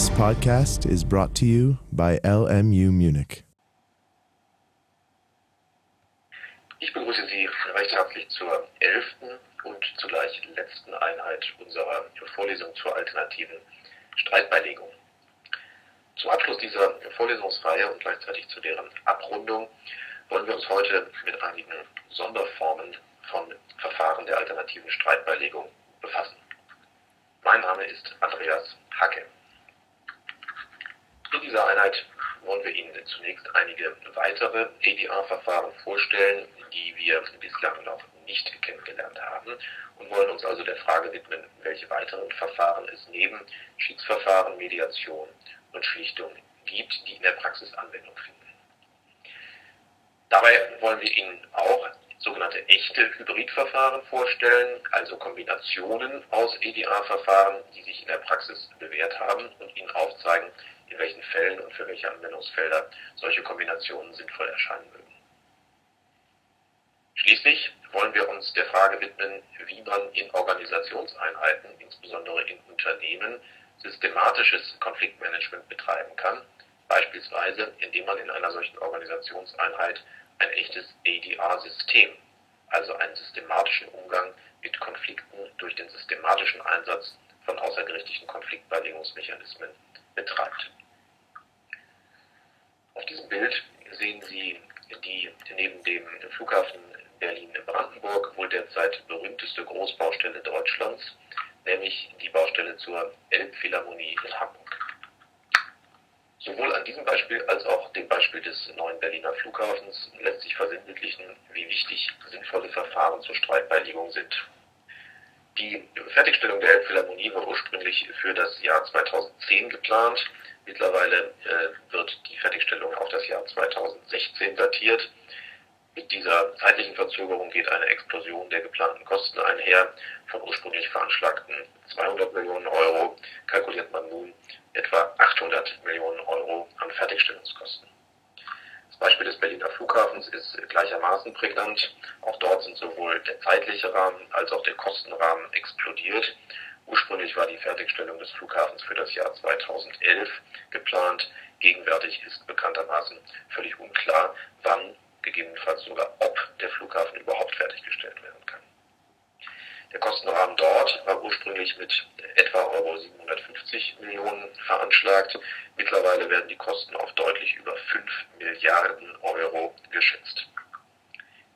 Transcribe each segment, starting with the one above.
This podcast is brought to you by LMU Munich. Ich begrüße Sie recht herzlich zur elften und zugleich letzten Einheit unserer Vorlesung zur alternativen Streitbeilegung. Zum Abschluss dieser Vorlesungsreihe und gleichzeitig zu deren Abrundung wollen wir uns heute mit einigen Sonderformen von Verfahren der alternativen Streitbeilegung befassen. Mein Name ist Andreas Hacke. In dieser Einheit wollen wir Ihnen zunächst einige weitere ADR-Verfahren vorstellen, die wir bislang noch nicht kennengelernt haben und wollen uns also der Frage widmen, welche weiteren Verfahren es neben Schiedsverfahren, Mediation und Schlichtung gibt, die in der Praxis Anwendung finden. Dabei wollen wir Ihnen auch sogenannte echte Hybridverfahren vorstellen, also Kombinationen aus EDA-Verfahren, die sich in der Praxis bewährt haben und Ihnen aufzeigen, in welchen Fällen und für welche Anwendungsfelder solche Kombinationen sinnvoll erscheinen mögen. Schließlich wollen wir uns der Frage widmen, wie man in Organisationseinheiten, insbesondere in Unternehmen, systematisches Konfliktmanagement betreiben kann, beispielsweise indem man in einer solchen Organisationseinheit ein echtes ADR-System, also einen systematischen Umgang mit Konflikten durch den systematischen Einsatz von außergerichtlichen Konfliktbeilegungsmechanismen betreibt. Auf diesem Bild sehen Sie die neben dem Flughafen Berlin-Brandenburg wohl derzeit berühmteste Großbaustelle Deutschlands, nämlich die Baustelle zur Elbphilharmonie in Hamburg. Sowohl an diesem Beispiel als auch dem Beispiel des neuen Berliner Flughafens lässt sich versinnbildlichen, wie wichtig sinnvolle Verfahren zur Streitbeilegung sind. Die Fertigstellung der Elbphilharmonie war ursprünglich für das Jahr 2010 geplant. Mittlerweile äh, wird die Fertigstellung auf das Jahr 2016 datiert. Mit dieser zeitlichen Verzögerung geht eine Explosion der geplanten Kosten einher. Von ursprünglich veranschlagten 200 Millionen Euro kalkuliert man nun etwa 800 Millionen Euro an Fertigstellungskosten. Das Beispiel des Berliner Flughafens ist gleichermaßen prägnant. Auch dort sind sowohl der zeitliche Rahmen als auch der Kostenrahmen explodiert. Ursprünglich war die Fertigstellung des Flughafens für das Jahr 2011 geplant. Gegenwärtig ist bekanntermaßen völlig unklar, wann gegebenenfalls sogar ob der Flughafen überhaupt fertiggestellt werden kann. Der Kostenrahmen dort war ursprünglich mit etwa Euro 750 Millionen veranschlagt. Mittlerweile werden die Kosten auf deutlich über 5 Milliarden Euro geschätzt.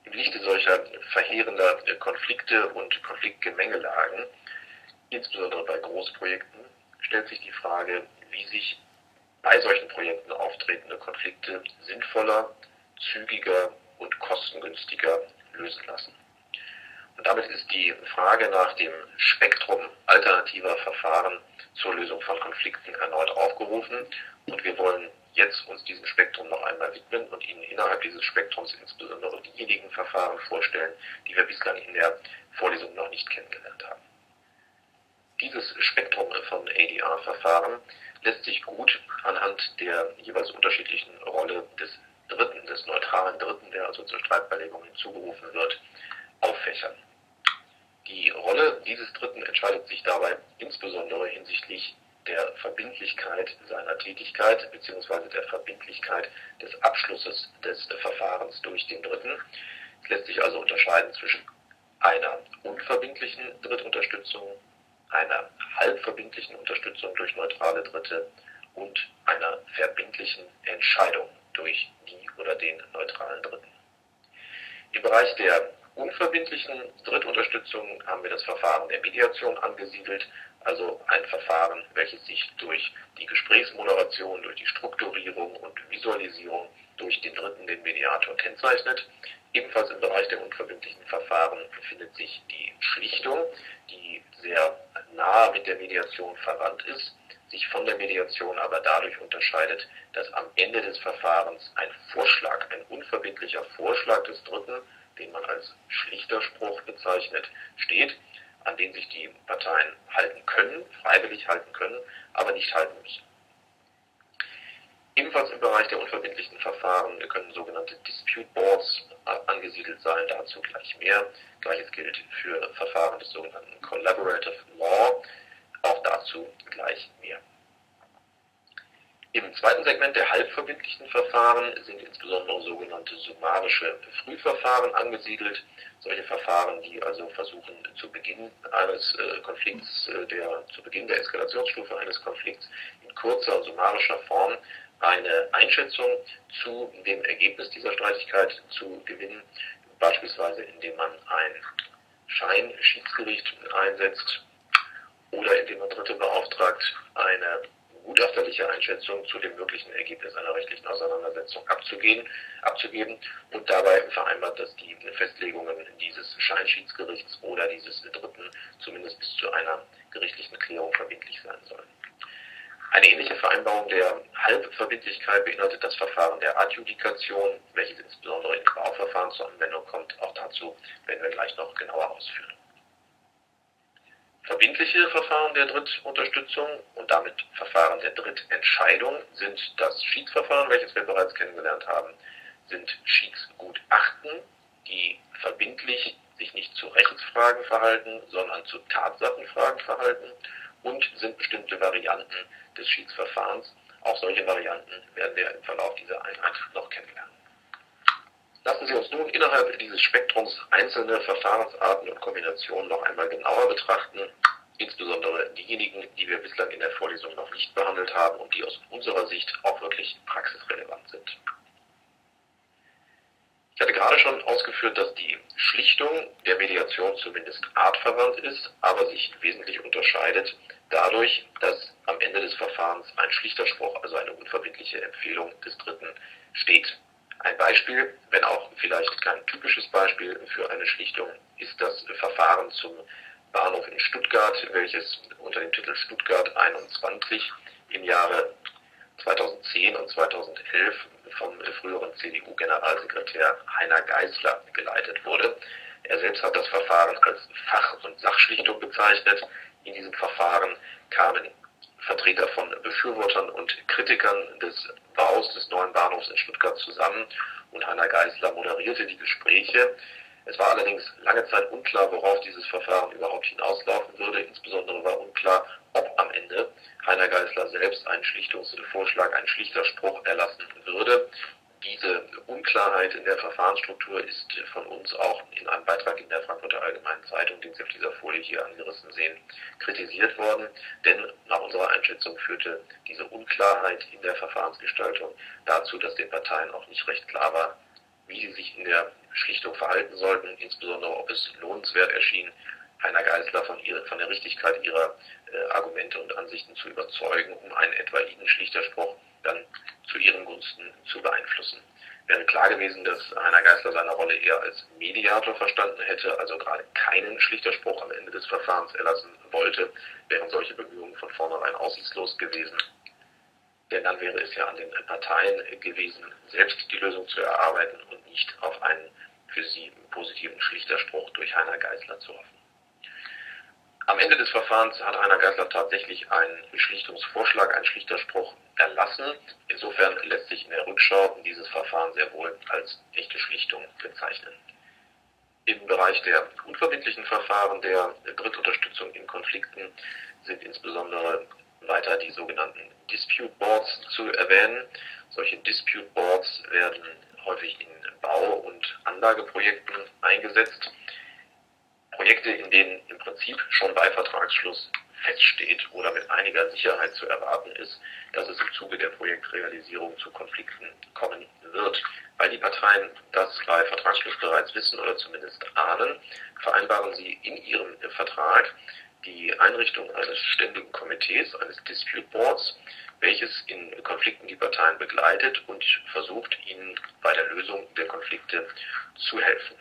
Im Lichte solcher verheerender Konflikte und Konfliktgemengelagen, insbesondere bei Großprojekten, stellt sich die Frage, wie sich bei solchen Projekten auftretende Konflikte sinnvoller zügiger und kostengünstiger lösen lassen. Und damit ist die Frage nach dem Spektrum alternativer Verfahren zur Lösung von Konflikten erneut aufgerufen. Und wir wollen jetzt uns diesem Spektrum noch einmal widmen und Ihnen innerhalb dieses Spektrums insbesondere diejenigen Verfahren vorstellen, die wir bislang in der Vorlesung noch nicht kennengelernt haben. Dieses Spektrum von ADR-Verfahren lässt sich gut anhand der jeweils unterschiedlichen Rolle des Dritten, des neutralen Dritten, der also zur Streitbeilegung hinzugerufen wird, auffächern. Die Rolle dieses Dritten entscheidet sich dabei insbesondere hinsichtlich der Verbindlichkeit seiner Tätigkeit bzw. der Verbindlichkeit des Abschlusses des Verfahrens durch den Dritten. Es lässt sich also unterscheiden zwischen einer unverbindlichen Drittunterstützung, einer halbverbindlichen Unterstützung durch neutrale Dritte und einer verbindlichen Entscheidung durch die oder den neutralen Dritten. Im Bereich der unverbindlichen Drittunterstützung haben wir das Verfahren der Mediation angesiedelt, also ein Verfahren, welches sich durch die Gesprächsmoderation, durch die Strukturierung und Visualisierung durch den Dritten, den Mediator, kennzeichnet. Ebenfalls im Bereich der unverbindlichen Verfahren befindet sich die Schlichtung, die sehr nah mit der Mediation verwandt ist sich von der Mediation aber dadurch unterscheidet, dass am Ende des Verfahrens ein Vorschlag, ein unverbindlicher Vorschlag des Dritten, den man als schlichter Spruch bezeichnet, steht, an den sich die Parteien halten können, freiwillig halten können, aber nicht halten müssen. Ebenfalls im Bereich der unverbindlichen Verfahren können sogenannte Dispute Boards angesiedelt sein, dazu gleich mehr. Gleiches gilt für Verfahren des sogenannten Collaborative Law, auch dazu gleich mehr. Im zweiten Segment der halbverbindlichen Verfahren sind insbesondere sogenannte summarische Frühverfahren angesiedelt. Solche Verfahren, die also versuchen, zu Beginn eines äh, Konflikts, äh, der, zu Beginn der Eskalationsstufe eines Konflikts in kurzer summarischer Form eine Einschätzung zu dem Ergebnis dieser Streitigkeit zu gewinnen, beispielsweise indem man ein Scheinschiedsgericht einsetzt oder indem man Dritte beauftragt, eine gutachterliche Einschätzung zu dem möglichen Ergebnis einer rechtlichen Auseinandersetzung abzugehen, abzugeben und dabei vereinbart, dass die Festlegungen dieses Scheinschiedsgerichts oder dieses Dritten zumindest bis zu einer gerichtlichen Klärung verbindlich sein sollen. Eine ähnliche Vereinbarung der Halbverbindlichkeit beinhaltet das Verfahren der Adjudikation, welches insbesondere in Bauverfahren zur Anwendung kommt. Auch dazu werden wir gleich noch genauer ausführen. Verbindliche Verfahren der Drittunterstützung und damit Verfahren der Drittentscheidung sind das Schiedsverfahren, welches wir bereits kennengelernt haben, sind Schiedsgutachten, die verbindlich sich nicht zu Rechtsfragen verhalten, sondern zu Tatsachenfragen verhalten und sind bestimmte Varianten des Schiedsverfahrens. Auch solche Varianten werden wir im Verlauf dieser Einheit noch kennenlernen. Lassen Sie uns nun innerhalb dieses Spektrums einzelne Verfahrensarten und Kombinationen noch einmal genauer betrachten, insbesondere diejenigen, die wir bislang in der Vorlesung noch nicht behandelt haben und die aus unserer Sicht auch wirklich praxisrelevant sind. Ich hatte gerade schon ausgeführt, dass die Schlichtung der Mediation zumindest artverwandt ist, aber sich wesentlich unterscheidet dadurch, dass am Ende des Verfahrens ein Schlichterspruch, also eine unverbindliche Empfehlung des Dritten, steht. Ein Beispiel, wenn auch vielleicht kein typisches Beispiel für eine Schlichtung, ist das Verfahren zum Bahnhof in Stuttgart, welches unter dem Titel Stuttgart 21 im Jahre 2010 und 2011 vom früheren CDU-Generalsekretär Heiner Geißler geleitet wurde. Er selbst hat das Verfahren als Fach- und Sachschlichtung bezeichnet. In diesem Verfahren kamen Vertreter von Befürwortern und Kritikern des Baus des neuen Bahnhofs in Stuttgart zusammen und Heiner Geisler moderierte die Gespräche. Es war allerdings lange Zeit unklar, worauf dieses Verfahren überhaupt hinauslaufen würde. Insbesondere war unklar, ob am Ende Heiner Geisler selbst einen Schlichtungsvorschlag, einen Schlichterspruch erlassen würde. Diese Unklarheit in der Verfahrensstruktur ist von uns auch in einem Beitrag in der Frankfurter Allgemeinen Zeitung, den Sie auf dieser Folie hier angerissen sehen, kritisiert worden. Denn nach unserer Einschätzung führte diese Unklarheit in der Verfahrensgestaltung dazu, dass den Parteien auch nicht recht klar war, wie sie sich in der Schlichtung verhalten sollten, insbesondere ob es lohnenswert erschien, Heiner Geisler von, ihrer, von der Richtigkeit ihrer äh, Argumente und Ansichten zu überzeugen, um einen etwaigen Schlichterspruch dann zu ihren Gunsten zu beeinflussen. Wäre klar gewesen, dass Heiner Geißler seine Rolle eher als Mediator verstanden hätte, also gerade keinen Schlichterspruch am Ende des Verfahrens erlassen wollte, wären solche Bemühungen von vornherein aussichtslos gewesen. Denn dann wäre es ja an den Parteien gewesen, selbst die Lösung zu erarbeiten und nicht auf einen für sie positiven Schlichterspruch durch Heiner Geißler zu hoffen. Am Ende des Verfahrens hat Heiner Geißler tatsächlich einen Schlichtungsvorschlag, einen Schlichterspruch erlassen. Insofern lässt sich in der Rückschau dieses Verfahren sehr wohl als echte Schlichtung bezeichnen. Im Bereich der unverbindlichen Verfahren der Drittunterstützung in Konflikten sind insbesondere weiter die sogenannten Dispute Boards zu erwähnen. Solche Dispute Boards werden häufig in Bau- und Anlageprojekten eingesetzt. Projekte, in denen im Prinzip schon bei Vertragsschluss feststeht oder mit einiger Sicherheit zu erwarten ist, dass es im Zuge der Projektrealisierung zu Konflikten kommen wird. Weil die Parteien das bei Vertragsschluss bereits wissen oder zumindest ahnen, vereinbaren sie in ihrem Vertrag die Einrichtung eines ständigen Komitees, eines Dispute Boards, welches in Konflikten die Parteien begleitet und versucht, ihnen bei der Lösung der Konflikte zu helfen.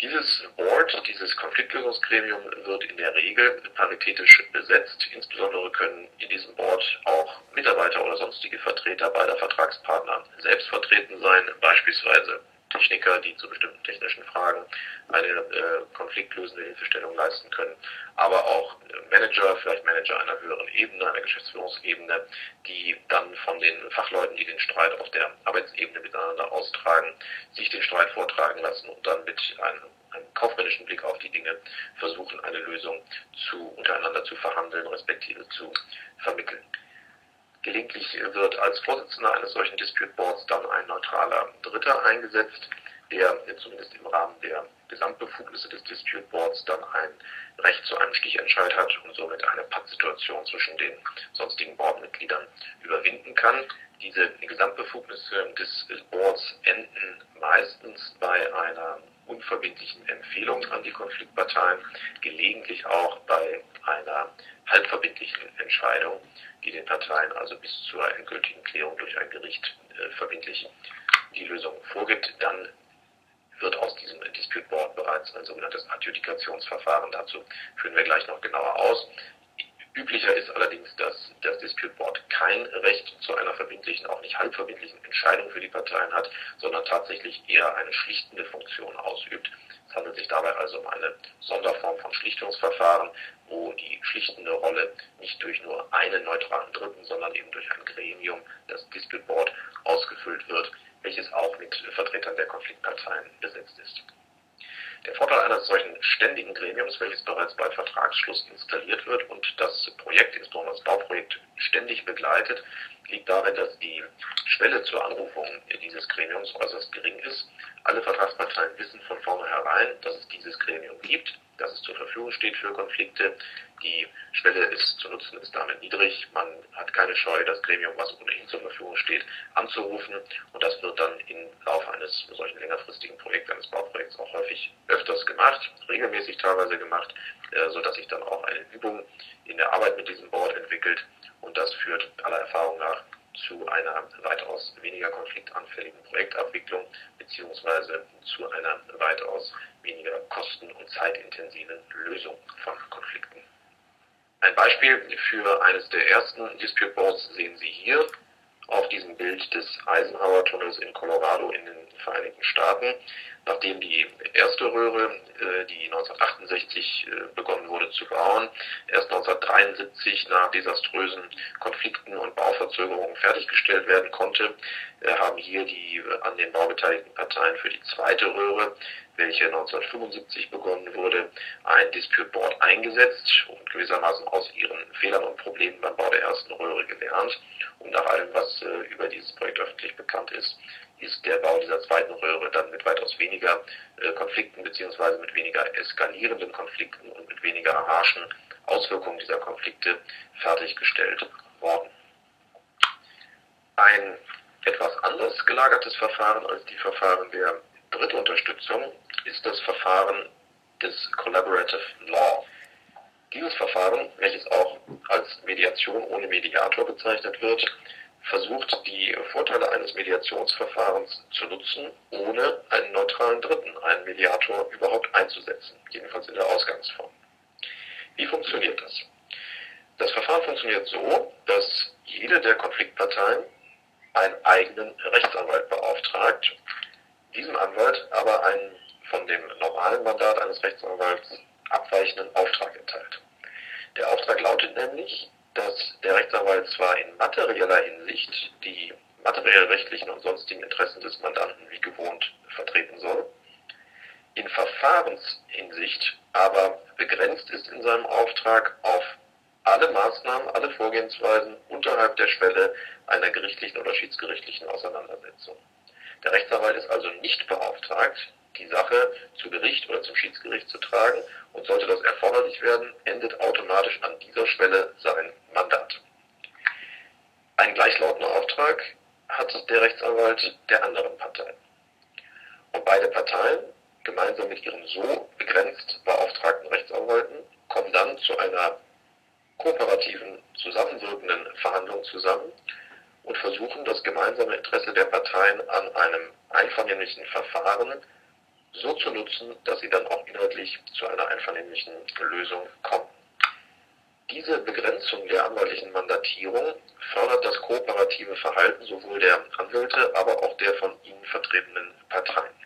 Dieses Board, dieses Konfliktlösungsgremium wird in der Regel paritätisch besetzt. Insbesondere können in diesem Board auch Mitarbeiter oder sonstige Vertreter beider Vertragspartner selbst vertreten sein, beispielsweise Techniker, die zu bestimmten technischen Fragen eine äh, konfliktlösende Hilfestellung leisten können, aber auch Manager, vielleicht Manager einer höheren Ebene, einer Geschäftsführungsebene, die dann von den Fachleuten, die den Streit auf der Arbeitsebene miteinander austragen, sich den Streit vortragen lassen und dann mit einem, einem kaufmännischen Blick auf die Dinge versuchen, eine Lösung zu, untereinander zu verhandeln, respektive zu vermitteln. Gelegentlich wird als Vorsitzender eines solchen Dispute Boards dann ein neutraler Dritter eingesetzt, der zumindest im Rahmen der Gesamtbefugnisse des Dispute Boards dann ein Recht zu einem Stichentscheid hat und somit eine Pattsituation zwischen den sonstigen Boardmitgliedern überwinden kann. Diese Gesamtbefugnisse des Boards enden meistens bei einer unverbindlichen Empfehlung an die Konfliktparteien, gelegentlich auch bei einer halbverbindlichen Entscheidung, die den Parteien also bis zur endgültigen Klärung durch ein Gericht äh, verbindlich die Lösung vorgibt. Dann wird aus diesem Dispute Board bereits ein sogenanntes Adjudikationsverfahren. Dazu führen wir gleich noch genauer aus. Üblicher ist allerdings, dass kein Recht zu einer verbindlichen, auch nicht halbverbindlichen Entscheidung für die Parteien hat, sondern tatsächlich eher eine schlichtende Funktion ausübt. Es handelt sich dabei also um eine Sonderform von Schlichtungsverfahren, wo die schlichtende Rolle nicht durch nur einen neutralen Dritten, sondern eben durch ein Gremium, das Dispute Board, ausgefüllt wird, welches auch mit Vertretern der Konfliktparteien besetzt ist. Der Vorteil eines solchen ständigen Gremiums, welches bereits bei Vertragsschluss installiert wird und das Projekt, insbesondere das Bauprojekt, ständig begleitet, liegt darin, dass die Schwelle zur Anrufung dieses Gremiums äußerst gering ist. Alle Vertragsparteien wissen von vornherein, dass es dieses Gremium gibt dass es zur Verfügung steht für Konflikte. Die Schwelle ist zu nutzen ist damit niedrig. Man hat keine Scheu, das Gremium, was ohnehin zur Verfügung steht, anzurufen. Und das wird dann im Laufe eines solchen längerfristigen Projekts, eines Bauprojekts auch häufig öfters gemacht, regelmäßig teilweise gemacht, äh, sodass sich dann auch eine Übung in der Arbeit mit diesem Board entwickelt. Und das führt aller Erfahrung nach zu einer weitaus weniger konfliktanfälligen Projektabwicklung beziehungsweise zu einer weitaus weniger kosten- und zeitintensiven Lösung von Konflikten. Ein Beispiel für eines der ersten Dispute Boards sehen Sie hier auf diesem Bild des Eisenhower-Tunnels in Colorado in den Vereinigten Staaten. Nachdem die erste Röhre, äh, die 1968 äh, begonnen wurde zu bauen, erst 1973 nach desaströsen Konflikten und Bauverzögerungen fertiggestellt werden konnte, äh, haben hier die an den Bau beteiligten Parteien für die zweite Röhre, welche 1975 begonnen wurde, ein Dispute Board eingesetzt und gewissermaßen aus ihren Fehlern und Problemen beim Bau der ersten Röhre gelernt. Und nach allem, was über dieses Projekt öffentlich bekannt ist, ist der Bau dieser zweiten Röhre dann mit weitaus weniger äh, Konflikten beziehungsweise mit weniger eskalierenden Konflikten und mit weniger harschen Auswirkungen dieser Konflikte fertiggestellt worden. Ein etwas anders gelagertes Verfahren als die Verfahren der Drittunterstützung ist das Verfahren des Collaborative Law. Dieses Verfahren, welches auch als Mediation ohne Mediator bezeichnet wird, versucht, die Vorteile eines Mediationsverfahrens zu nutzen, ohne einen neutralen Dritten, einen Mediator, überhaupt einzusetzen, jedenfalls in der Ausgangsform. Wie funktioniert das? Das Verfahren funktioniert so, dass jede der Konfliktparteien einen eigenen Rechtsanwalt beauftragt, diesem Anwalt aber einen von dem normalen Mandat eines Rechtsanwalts abweichenden Auftrag erteilt. Der Auftrag lautet nämlich, dass der Rechtsanwalt zwar in materieller Hinsicht die materiell-rechtlichen und sonstigen Interessen des Mandanten wie gewohnt vertreten soll, in Verfahrenshinsicht aber begrenzt ist in seinem Auftrag auf alle Maßnahmen, alle Vorgehensweisen unterhalb der Schwelle einer gerichtlichen oder schiedsgerichtlichen Auseinandersetzung. Der Rechtsanwalt ist also nicht beauftragt, die Sache zu Gericht oder zum Schiedsgericht zu tragen und sollte das erforderlich werden, endet automatisch an dieser Schwelle sein Mandat. Ein gleichlautender Auftrag hat der Rechtsanwalt der anderen Partei. Und beide Parteien, gemeinsam mit ihren so begrenzt beauftragten Rechtsanwälten, kommen dann zu einer kooperativen, zusammenwirkenden Verhandlung zusammen und versuchen, das gemeinsame Interesse der Parteien an einem einvernehmlichen Verfahren so zu nutzen, dass sie dann auch inhaltlich zu einer einvernehmlichen Lösung kommen. Diese Begrenzung der anwaltlichen Mandatierung fördert das kooperative Verhalten sowohl der Anwälte, aber auch der von ihnen vertretenen Parteien.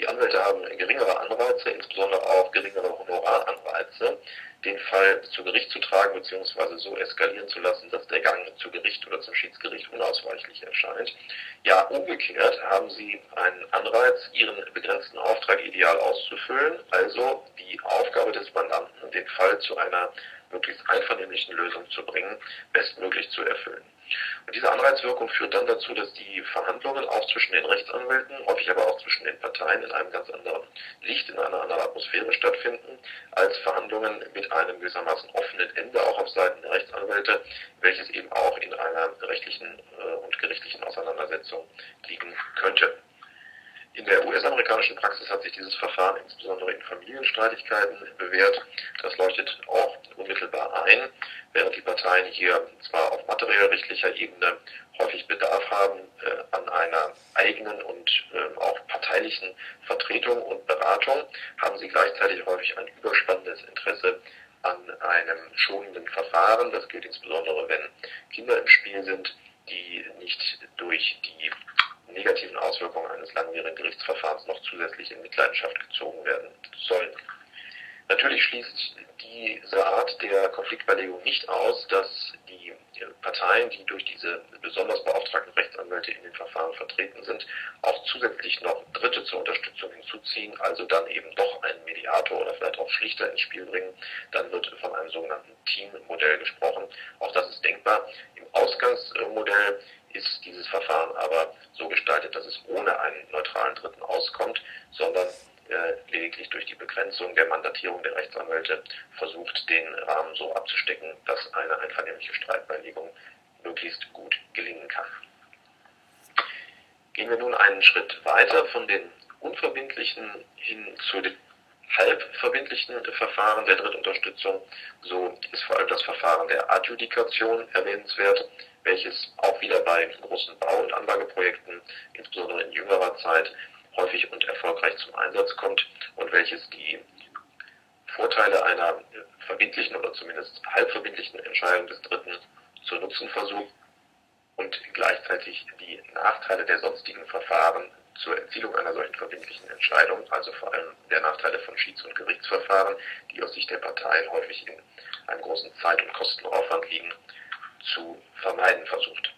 Die Anwälte haben geringere Anreize, insbesondere auch geringere Honoraranreize, den Fall zu Gericht zu tragen bzw. so eskalieren zu lassen, dass der Gang zu Gericht oder zum Schiedsgericht unausweichlich erscheint. Ja, umgekehrt haben sie einen Anreiz, ihren begrenzten Auftrag ideal auszufüllen, also die Aufgabe des Mandanten, den Fall zu einer möglichst einvernehmlichen Lösung zu bringen, bestmöglich zu erfüllen. Und diese Anreizwirkung führt dann dazu, dass die Verhandlungen auch zwischen den Rechtsanwälten, häufig aber auch zwischen den Parteien in einem ganz anderen Licht, in einer anderen Atmosphäre stattfinden, als Verhandlungen mit einem gewissermaßen offenen Ende auch auf Seiten der Rechtsanwälte, welches eben auch in einer rechtlichen äh, und gerichtlichen Auseinandersetzung liegen könnte. In der US-amerikanischen Praxis hat sich dieses Verfahren insbesondere in Familienstreitigkeiten bewährt. Das leuchtet auch unmittelbar ein, während die Parteien hier zwar auf materiellrechtlicher Ebene häufig Bedarf haben äh, an einer eigenen und äh, auch parteilichen Vertretung und Beratung, haben sie gleichzeitig häufig ein überspannendes Interesse an einem schonenden Verfahren. Das gilt insbesondere, wenn Kinder im Spiel sind, die nicht durch die negativen Auswirkungen eines langwierigen Gerichtsverfahrens noch zusätzlich in Mitleidenschaft gezogen werden sollen. Natürlich schließt diese Art der Konfliktbeilegung nicht aus, dass die Parteien, die durch diese besonders beauftragten Rechtsanwälte in den Verfahren vertreten sind, auch zusätzlich noch Dritte zur Unterstützung hinzuziehen, also dann eben doch einen Mediator oder vielleicht auch Schlichter ins Spiel bringen. Dann wird von einem sogenannten Teammodell gesprochen. Auch das ist denkbar. Im Ausgangsmodell ist dieses Verfahren aber so gestaltet, dass es ohne einen neutralen Dritten auskommt, sondern äh, lediglich durch die Begrenzung der Mandatierung der Rechtsanwälte versucht, den Rahmen so abzustecken, dass eine einvernehmliche Streitbeilegung möglichst gut gelingen kann. Gehen wir nun einen Schritt weiter von den unverbindlichen hin zu den halbverbindlichen Verfahren der Drittunterstützung. So ist vor allem das Verfahren der Adjudikation erwähnenswert welches auch wieder bei großen Bau- und Anlageprojekten, insbesondere in jüngerer Zeit, häufig und erfolgreich zum Einsatz kommt und welches die Vorteile einer verbindlichen oder zumindest halbverbindlichen Entscheidung des Dritten zu nutzen versucht und gleichzeitig die Nachteile der sonstigen Verfahren zur Erzielung einer solchen verbindlichen Entscheidung, also vor allem der Nachteile von Schieds- und Gerichtsverfahren, die aus Sicht der Parteien häufig in einem großen Zeit- und Kostenaufwand liegen, zu vermeiden versucht.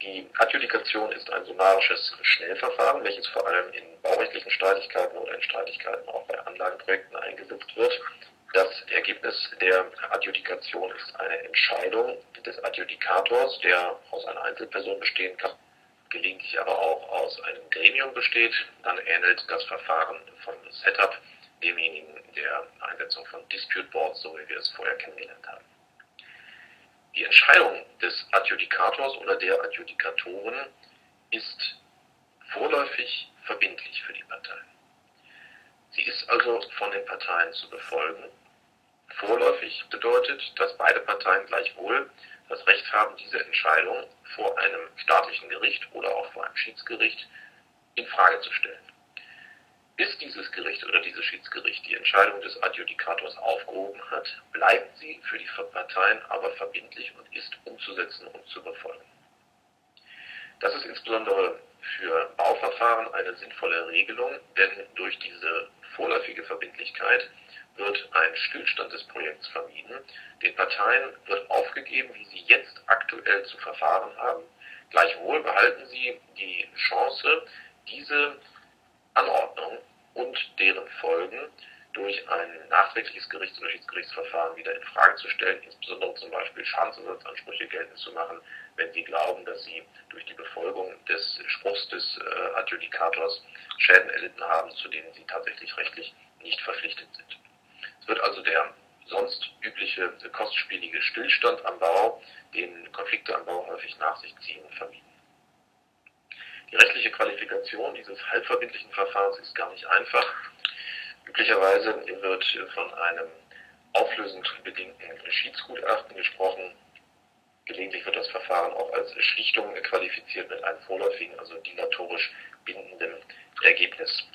Die Adjudikation ist ein summarisches Schnellverfahren, welches vor allem in baurechtlichen Streitigkeiten oder in Streitigkeiten auch bei Anlagenprojekten eingesetzt wird. Das Ergebnis der Adjudikation ist eine Entscheidung des Adjudikators, der aus einer Einzelperson bestehen kann, gelegentlich aber auch aus einem Gremium besteht. Dann ähnelt das Verfahren von Setup demjenigen der Einsetzung von Dispute Boards, so wie wir es vorher kennengelernt haben. Die Entscheidung des Adjudikators oder der Adjudikatoren ist vorläufig verbindlich für die Parteien. Sie ist also von den Parteien zu befolgen. Vorläufig bedeutet, dass beide Parteien gleichwohl das Recht haben, diese Entscheidung vor einem staatlichen Gericht oder auch vor einem Schiedsgericht in Frage zu stellen. Bis dieses Gericht oder dieses Schiedsgericht die Entscheidung des Adjudikators aufgehoben hat, bleibt sie für die Parteien aber verbindlich und ist umzusetzen und zu befolgen. Das ist insbesondere für Bauverfahren eine sinnvolle Regelung, denn durch diese vorläufige Verbindlichkeit wird ein Stillstand des Projekts vermieden. Den Parteien wird aufgegeben, wie sie jetzt aktuell zu verfahren haben. Gleichwohl behalten sie die Chance, diese Anordnung und deren Folgen durch ein nachträgliches Gerichts- oder Schiedsgerichtsverfahren wieder in Frage zu stellen, insbesondere zum Beispiel Schadensersatzansprüche geltend zu machen, wenn sie glauben, dass sie durch die Befolgung des Spruchs des äh, Adjudikators Schäden erlitten haben, zu denen sie tatsächlich rechtlich nicht verpflichtet sind. Es wird also der sonst übliche kostspielige Stillstand am Bau, den Konflikte am Bau häufig nach sich ziehen, vermieden. Die rechtliche Qualifikation dieses halbverbindlichen Verfahrens ist gar nicht einfach. Üblicherweise wird von einem auflösungsbedingten Schiedsgutachten gesprochen. Gelegentlich wird das Verfahren auch als Schlichtung qualifiziert mit einem vorläufigen, also dilatorisch bindenden Ergebnis.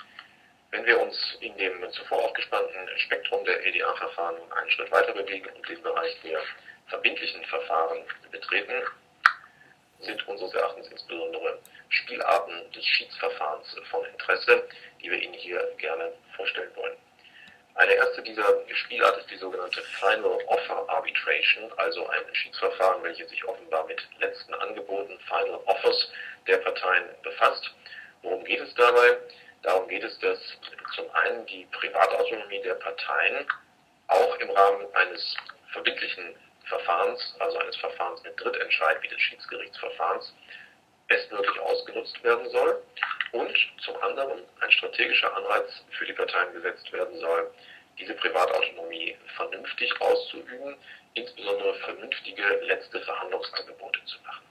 Wenn wir uns in dem zuvor aufgespannten Spektrum der EDA-Verfahren nun einen Schritt weiter bewegen und den Bereich der verbindlichen Verfahren betreten, sind unseres Erachtens insbesondere Spielarten des Schiedsverfahrens von Interesse, die wir Ihnen hier gerne vorstellen wollen. Eine erste dieser Spielart ist die sogenannte Final Offer Arbitration, also ein Schiedsverfahren, welches sich offenbar mit letzten Angeboten, Final Offers der Parteien befasst. Worum geht es dabei? Darum geht es, dass zum einen die Privatautonomie der Parteien auch im Rahmen eines verbindlichen Verfahrens, also eines Verfahrens mit Drittentscheid wie des Schiedsgerichtsverfahrens, bestmöglich ausgenutzt werden soll und zum anderen ein strategischer Anreiz für die Parteien gesetzt werden soll, diese Privatautonomie vernünftig auszuüben, insbesondere vernünftige letzte Verhandlungsangebote zu machen.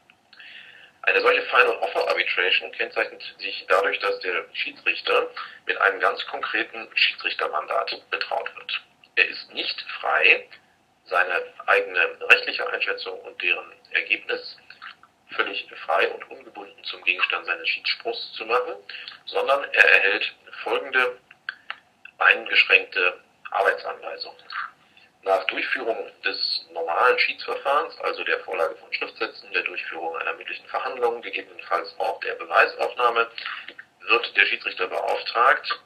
Eine solche Final Offer Arbitration kennzeichnet sich dadurch, dass der Schiedsrichter mit einem ganz konkreten Schiedsrichtermandat betraut wird. Er ist nicht frei, seine eigene rechtliche Einschätzung und deren Ergebnis völlig frei und ungebunden zum Gegenstand seines Schiedsspruchs zu machen, sondern er erhält folgende eingeschränkte Arbeitsanweisungen. Nach Durchführung des normalen Schiedsverfahrens, also der Vorlage von Schriftsätzen, der Durchführung einer mündlichen Verhandlung, gegebenenfalls auch der Beweisaufnahme, wird der Schiedsrichter beauftragt,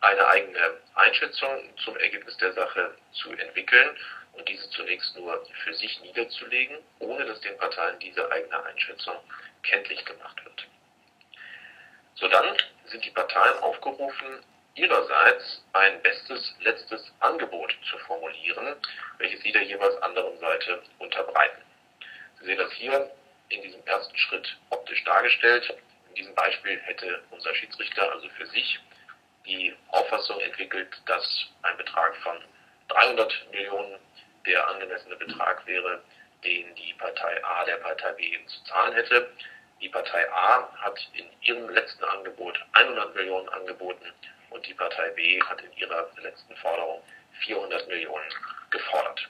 eine eigene Einschätzung zum Ergebnis der Sache zu entwickeln und diese zunächst nur für sich niederzulegen, ohne dass den Parteien diese eigene Einschätzung kenntlich gemacht wird. Sodann sind die Parteien aufgerufen, ihrerseits ein bestes letztes Angebot zu formulieren, welches sie der jeweils anderen Seite unterbreiten. Sie sehen das hier in diesem ersten Schritt optisch dargestellt. In diesem Beispiel hätte unser Schiedsrichter also für sich die Auffassung entwickelt, dass ein Betrag von 300 Millionen der angemessene Betrag wäre, den die Partei A der Partei B zu zahlen hätte. Die Partei A hat in ihrem letzten Angebot 100 Millionen angeboten und die Partei B hat in ihrer letzten Forderung 400 Millionen gefordert.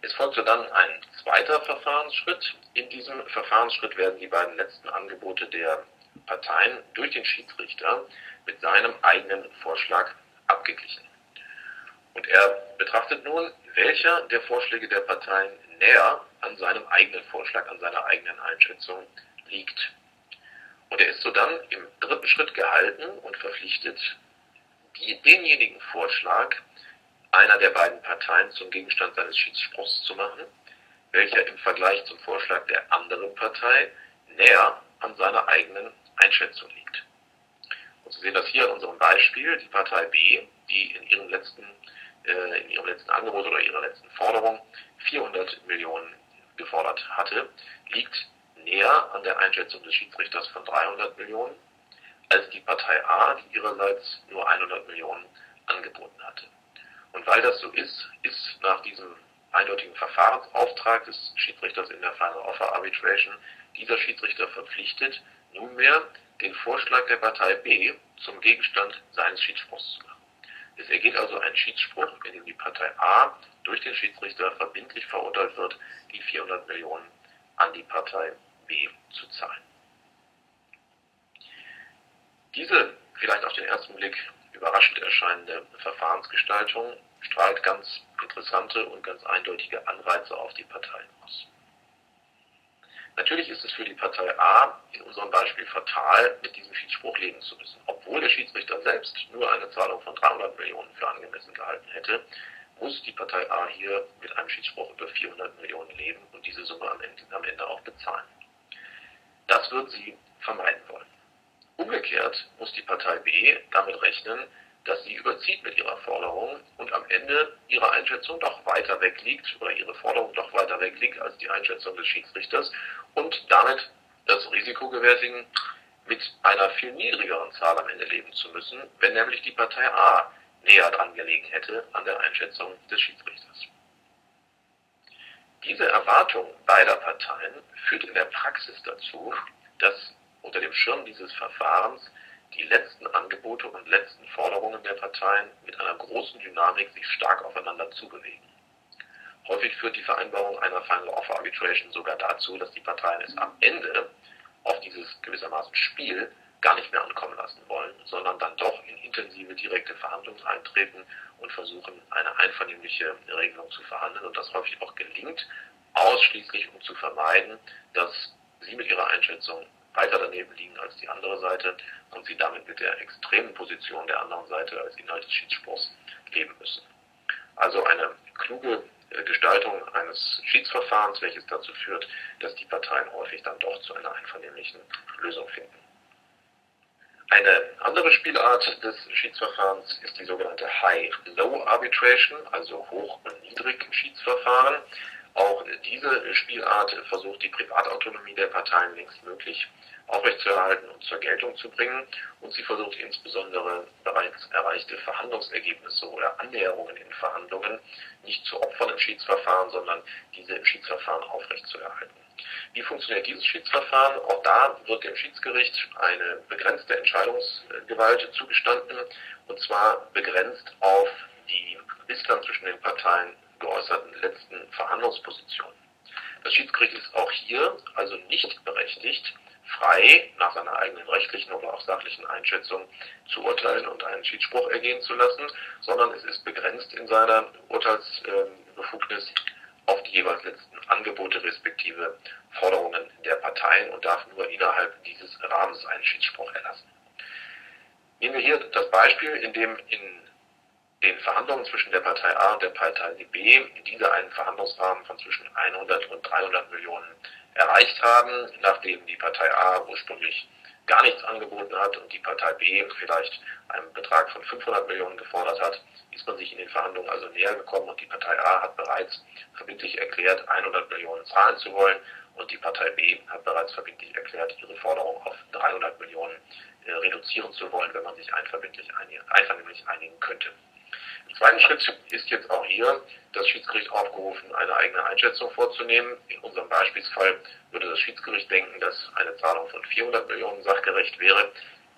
Es folgte dann ein zweiter Verfahrensschritt. In diesem Verfahrensschritt werden die beiden letzten Angebote der Parteien durch den Schiedsrichter mit seinem eigenen Vorschlag abgeglichen. Und er betrachtet nun, welcher der Vorschläge der Parteien näher an seinem eigenen Vorschlag, an seiner eigenen Einschätzung liegt. Und er ist so dann im dritten Schritt gehalten und verpflichtet, die, denjenigen Vorschlag einer der beiden Parteien zum Gegenstand seines Schiedsspruchs zu machen, welcher im Vergleich zum Vorschlag der anderen Partei näher an seiner eigenen Einschätzung liegt. Und Sie sehen das hier in unserem Beispiel, die Partei B, die in ihrem letzten, in ihrem letzten Angebot oder ihrer letzten Forderung 400 Millionen gefordert hatte, liegt näher an der Einschätzung des Schiedsrichters von 300 Millionen als die Partei A, die ihrerseits nur 100 Millionen angeboten hatte. Und weil das so ist, ist nach diesem eindeutigen Verfahrensauftrag des Schiedsrichters in der Final Offer Arbitration dieser Schiedsrichter verpflichtet, nunmehr den Vorschlag der Partei B zum Gegenstand seines Schiedsspruchs zu machen. Es ergeht also ein Schiedsspruch, in dem die Partei A durch den Schiedsrichter verbindlich verurteilt wird, die 400 Millionen an die Partei B zu zahlen. Diese vielleicht auf den ersten Blick überraschend erscheinende Verfahrensgestaltung strahlt ganz interessante und ganz eindeutige Anreize auf die Parteien aus. Natürlich ist es für die Partei A in unserem Beispiel fatal, mit diesem Schiedsspruch leben zu müssen. Obwohl der Schiedsrichter selbst nur eine Zahlung von 300 Millionen für angemessen gehalten hätte, muss die Partei A hier mit einem Schiedsspruch über 400 Millionen leben und diese Summe am Ende, am Ende auch bezahlen. Das wird sie vermeiden wollen. Umgekehrt muss die Partei B damit rechnen, dass sie überzieht mit ihrer Forderung und am Ende ihre Einschätzung doch weiter weg liegt oder ihre Forderung doch weiter weg liegt als die Einschätzung des Schiedsrichters und damit das Risiko gewärtigen, mit einer viel niedrigeren Zahl am Ende leben zu müssen, wenn nämlich die Partei A näher dran gelegen hätte an der Einschätzung des Schiedsrichters. Diese Erwartung beider Parteien führt in der Praxis dazu, dass unter dem Schirm dieses Verfahrens die letzten Angebote und letzten Forderungen der Parteien mit einer großen Dynamik sich stark aufeinander zubewegen. Häufig führt die Vereinbarung einer Final Offer Arbitration sogar dazu, dass die Parteien es am Ende auf dieses gewissermaßen Spiel gar nicht mehr ankommen lassen wollen, sondern dann doch in intensive direkte Verhandlungen eintreten und versuchen, eine einvernehmliche Regelung zu verhandeln und das häufig auch gelingt, ausschließlich um zu vermeiden, dass sie mit ihrer Einschätzung weiter daneben liegen als die andere Seite und sie damit mit der extremen Position der anderen Seite als Inhalt des Schiedsspruchs leben müssen. Also eine kluge Gestaltung eines Schiedsverfahrens, welches dazu führt, dass die Parteien häufig dann doch zu einer einvernehmlichen Lösung finden. Eine andere Spielart des Schiedsverfahrens ist die sogenannte High-Low Arbitration, also Hoch- und Niedrigschiedsverfahren. Auch diese Spielart versucht die Privatautonomie der Parteien längstmöglich aufrechtzuerhalten und zur Geltung zu bringen. Und sie versucht insbesondere bereits erreichte Verhandlungsergebnisse oder Annäherungen in Verhandlungen nicht zu opfern im Schiedsverfahren, sondern diese im Schiedsverfahren aufrechtzuerhalten. Wie funktioniert dieses Schiedsverfahren? Auch da wird dem Schiedsgericht eine begrenzte Entscheidungsgewalt zugestanden, und zwar begrenzt auf die bislang zwischen den Parteien geäußerten letzten Verhandlungspositionen. Das Schiedsgericht ist auch hier also nicht berechtigt, frei nach seiner eigenen rechtlichen oder auch sachlichen Einschätzung zu urteilen und einen Schiedsspruch ergehen zu lassen, sondern es ist begrenzt in seiner Urteilsbefugnis auf die jeweils letzten Angebote respektive Forderungen der Parteien und darf nur innerhalb dieses Rahmens einen Schiedsspruch erlassen. Nehmen wir hier das Beispiel, in dem in den Verhandlungen zwischen der Partei A und der Partei B diese einen Verhandlungsrahmen von zwischen 100 und 300 Millionen erreicht haben, nachdem die Partei A ursprünglich gar nichts angeboten hat und die Partei B vielleicht einen Betrag von 500 Millionen gefordert hat, ist man sich in den Verhandlungen also näher gekommen und die Partei A hat bereits verbindlich erklärt, 100 Millionen zahlen zu wollen und die Partei B hat bereits verbindlich erklärt, ihre Forderung auf 300 Millionen äh, reduzieren zu wollen, wenn man sich einvernehmlich einigen könnte. Im zweiten Schritt ist jetzt auch hier das Schiedsgericht aufgerufen, eine eigene Einschätzung vorzunehmen. In unserem Beispielsfall würde das Schiedsgericht denken, dass eine Zahlung von 400 Millionen sachgerecht wäre,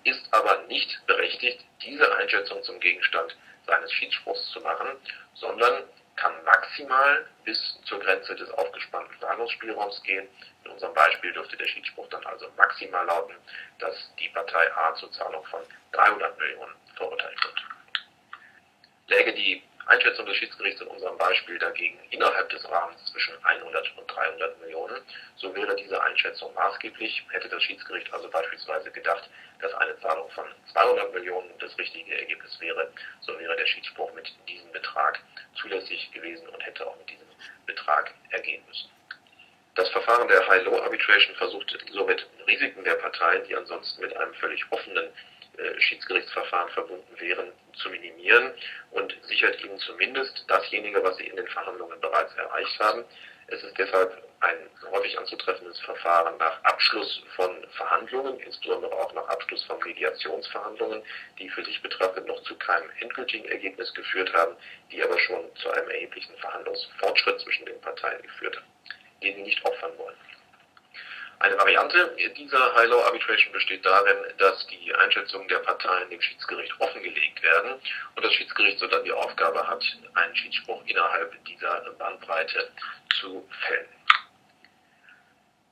ist aber nicht berechtigt, diese Einschätzung zum Gegenstand seines Schiedsspruchs zu machen, sondern kann maximal bis zur Grenze des aufgespannten Verhandlungsspielraums gehen. In unserem Beispiel dürfte der Schiedsspruch dann also maximal lauten, dass die Partei A zur Zahlung von 300 Millionen verurteilt wird. Läge die Einschätzung des Schiedsgerichts in unserem Beispiel dagegen innerhalb des Rahmens zwischen 100 und 300 Millionen, so wäre diese Einschätzung maßgeblich. Hätte das Schiedsgericht also beispielsweise gedacht, dass eine Zahlung von 200 Millionen das richtige Ergebnis wäre, so wäre der Schiedsspruch mit diesem Betrag zulässig gewesen und hätte auch mit diesem Betrag ergehen müssen. Das Verfahren der High-Low Arbitration versucht somit Risiken der Parteien, die ansonsten mit einem völlig offenen Schiedsgerichtsverfahren verbunden wären, zu minimieren und sichert ihnen zumindest dasjenige, was sie in den Verhandlungen bereits erreicht haben. Es ist deshalb ein häufig anzutreffendes Verfahren nach Abschluss von Verhandlungen, insbesondere auch nach Abschluss von Mediationsverhandlungen, die für sich betrachtet noch zu keinem endgültigen Ergebnis geführt haben, die aber schon zu einem erheblichen Verhandlungsfortschritt zwischen den Parteien geführt haben, den sie nicht opfern wollen. Eine Variante dieser High-Low Arbitration besteht darin, dass die Einschätzungen der Parteien dem Schiedsgericht offengelegt werden und das Schiedsgericht so dann die Aufgabe hat, einen Schiedsspruch innerhalb dieser Bandbreite zu fällen.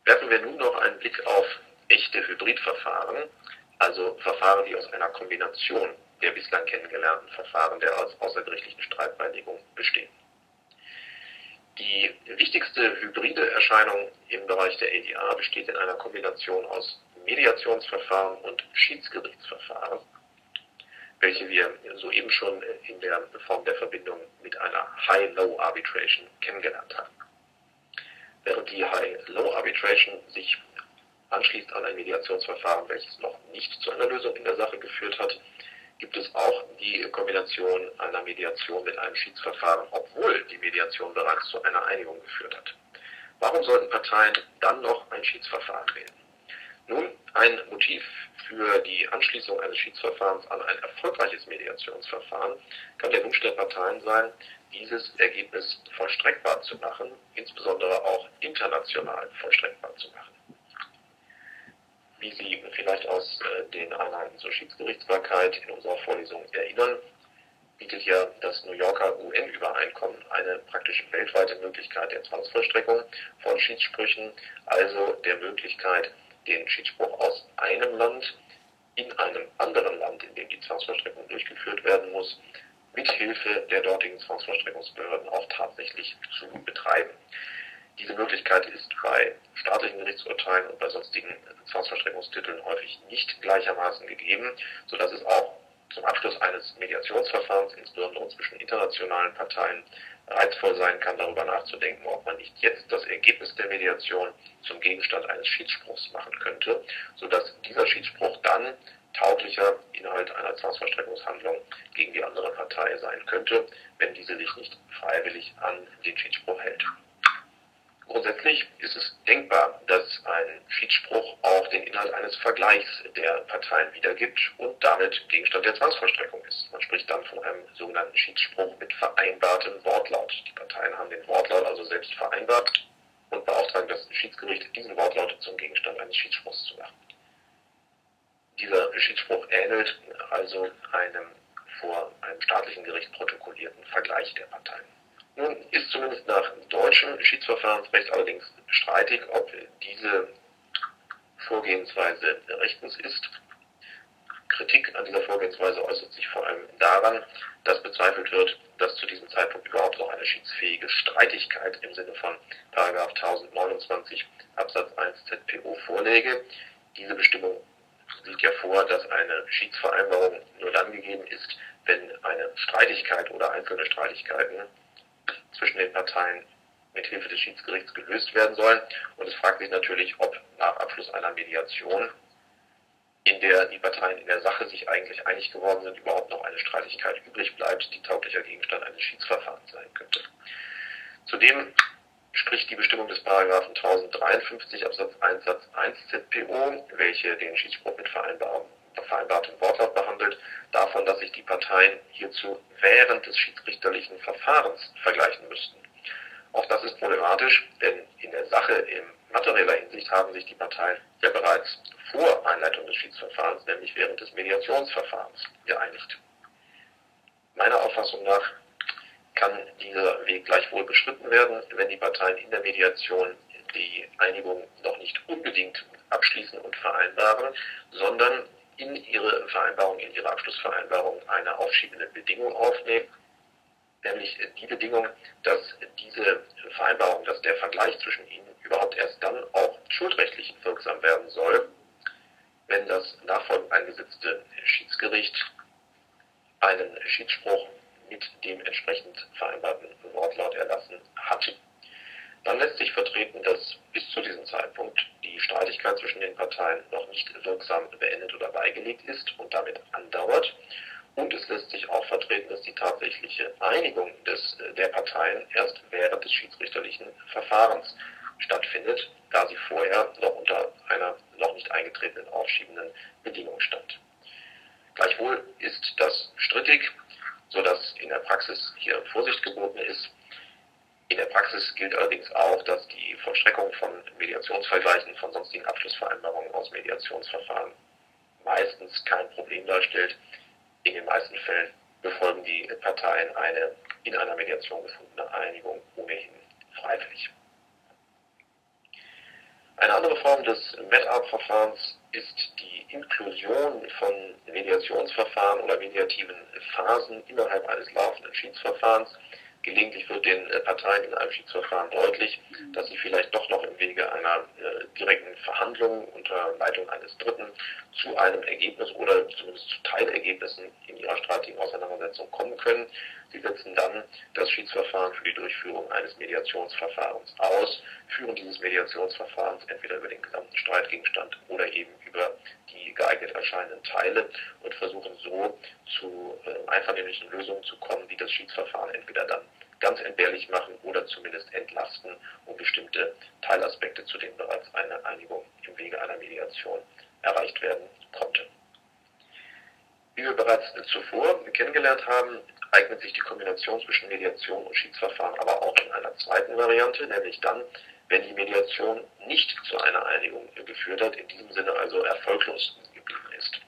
Werfen wir nun noch einen Blick auf echte Hybridverfahren, also Verfahren, die aus einer Kombination der bislang kennengelernten Verfahren der außergerichtlichen Streitbeilegung bestehen. Die wichtigste hybride Erscheinung im Bereich der ADA besteht in einer Kombination aus Mediationsverfahren und Schiedsgerichtsverfahren, welche wir soeben schon in der Form der Verbindung mit einer High-Low Arbitration kennengelernt haben. Während die High-Low Arbitration sich anschließt an ein Mediationsverfahren, welches noch nicht zu einer Lösung in der Sache geführt hat, gibt es auch die Kombination einer Mediation mit einem Schiedsverfahren, obwohl die Mediation bereits zu einer Einigung geführt hat. Warum sollten Parteien dann noch ein Schiedsverfahren wählen? Nun, ein Motiv für die Anschließung eines Schiedsverfahrens an ein erfolgreiches Mediationsverfahren kann der Wunsch der Parteien sein, dieses Ergebnis vollstreckbar zu machen, insbesondere auch international vollstreckbar zu machen wie Sie vielleicht aus äh, den Einheiten zur Schiedsgerichtsbarkeit in unserer Vorlesung erinnern, bietet ja das New Yorker UN-Übereinkommen eine praktisch weltweite Möglichkeit der Zwangsvollstreckung von Schiedssprüchen, also der Möglichkeit, den Schiedsspruch aus einem Land in einem anderen Land, in dem die Zwangsvollstreckung durchgeführt werden muss, mit Hilfe der dortigen Zwangsvollstreckungsbehörden auch tatsächlich zu betreiben. Diese Möglichkeit ist bei staatlichen Gerichtsurteilen und bei sonstigen Zwangsverstreckungstiteln häufig nicht gleichermaßen gegeben, sodass es auch zum Abschluss eines Mediationsverfahrens, insbesondere zwischen internationalen Parteien, reizvoll sein kann, darüber nachzudenken, ob man nicht jetzt das Ergebnis der Mediation zum Gegenstand eines Schiedsspruchs machen könnte, sodass dieser Schiedsspruch dann tauglicher Inhalt einer Zwangsvollstreckungshandlung gegen die andere Partei sein könnte, wenn diese sich nicht freiwillig an den Schiedsspruch hält. Grundsätzlich ist es denkbar, dass ein Schiedsspruch auch den Inhalt eines Vergleichs der Parteien wiedergibt und damit Gegenstand der Zwangsvollstreckung ist. Man spricht dann von einem sogenannten Schiedsspruch mit vereinbartem Wortlaut. Die Parteien haben den Wortlaut also selbst vereinbart und beauftragen das Schiedsgericht, diesen Wortlaut zum Gegenstand eines Schiedsspruchs zu machen. Dieser Schiedsspruch ähnelt also einem vor einem staatlichen Gericht protokollierten Vergleich der Parteien. Nun ist zumindest nach deutschem Schiedsverfahrensrecht allerdings streitig, ob diese Vorgehensweise rechtens ist. Kritik an dieser Vorgehensweise äußert sich vor allem daran, dass bezweifelt wird, dass zu diesem Zeitpunkt überhaupt noch eine schiedsfähige Streitigkeit im Sinne von 1029 Absatz 1 ZPO vorläge. Diese Bestimmung sieht ja vor, dass eine Schiedsvereinbarung nur dann gegeben ist, wenn eine Streitigkeit oder einzelne Streitigkeiten zwischen den Parteien mit Hilfe des Schiedsgerichts gelöst werden sollen. Und es fragt sich natürlich, ob nach Abschluss einer Mediation, in der die Parteien in der Sache sich eigentlich einig geworden sind, überhaupt noch eine Streitigkeit übrig bleibt, die tauglicher Gegenstand eines Schiedsverfahrens sein könnte. Zudem spricht die Bestimmung des Paragraphen 1053 Absatz 1 Satz 1 ZPO, welche den Schiedsspruch mit vereinbartem Wortlaut behandelt, davon, dass sich die Parteien hierzu während des schiedsrichterlichen Verfahrens vergleichen müssten. Auch das ist problematisch, denn in der Sache in materieller Hinsicht haben sich die Parteien ja bereits vor Einleitung des Schiedsverfahrens, nämlich während des Mediationsverfahrens, geeinigt. Meiner Auffassung nach kann dieser Weg gleichwohl beschritten werden, wenn die Parteien in der Mediation die Einigung noch nicht unbedingt abschließen und vereinbaren, sondern in ihre Vereinbarung, in ihre Abschlussvereinbarung eine aufschiebende Bedingung aufnehmen, nämlich die Bedingung, dass diese Vereinbarung, dass der Vergleich zwischen ihnen überhaupt erst dann auch schuldrechtlich wirksam werden soll, wenn das nachfolgend eingesetzte Schiedsgericht einen Schiedsspruch mit dem entsprechend vereinbarten Wortlaut erlassen hat. Dann lässt sich vertreten, dass bis zu diesem Zeitpunkt die Streitigkeit zwischen den Parteien noch nicht wirksam beendet oder beigelegt ist und damit andauert. Und es lässt sich auch vertreten, dass die tatsächliche Einigung des, der Parteien erst während des schiedsrichterlichen Verfahrens stattfindet, da sie vorher noch unter einer noch nicht eingetretenen aufschiebenden Bedingung stand. Gleichwohl ist das strittig, sodass in der Praxis hier Vorsicht geboten ist. In der Praxis gilt allerdings auch, dass die Vollstreckung von Mediationsvergleichen von sonstigen Abschlussvereinbarungen aus Mediationsverfahren meistens kein Problem darstellt. In den meisten Fällen befolgen die Parteien eine in einer Mediation gefundene Einigung ohnehin freiwillig. Eine andere Form des Met-Up-Verfahrens ist die Inklusion von Mediationsverfahren oder mediativen Phasen innerhalb eines laufenden Schiedsverfahrens. Gelegentlich wird den äh, Parteien in einem Schiedsverfahren deutlich, dass sie vielleicht doch noch im Wege einer äh, direkten Verhandlung unter Leitung eines Dritten zu einem Ergebnis oder zumindest zu Teilergebnissen in ihrer streitigen Auseinandersetzung kommen können. Sie setzen dann das Schiedsverfahren für die Durchführung eines Mediationsverfahrens aus, führen dieses Mediationsverfahrens entweder über den gesamten Streitgegenstand oder eben über die geeignet erscheinenden Teile und versuchen so zu äh, einvernehmlichen Lösungen zu kommen, die das Schiedsverfahren entweder dann ganz entbehrlich machen oder zumindest entlasten, um bestimmte Teilaspekte, zu denen bereits eine Einigung im Wege einer Mediation erreicht werden konnte. Wie wir bereits zuvor kennengelernt haben, eignet sich die Kombination zwischen Mediation und Schiedsverfahren aber auch in einer zweiten Variante, nämlich dann, wenn die Mediation nicht zu einer Einigung geführt hat, in diesem Sinne also erfolglos geblieben ist.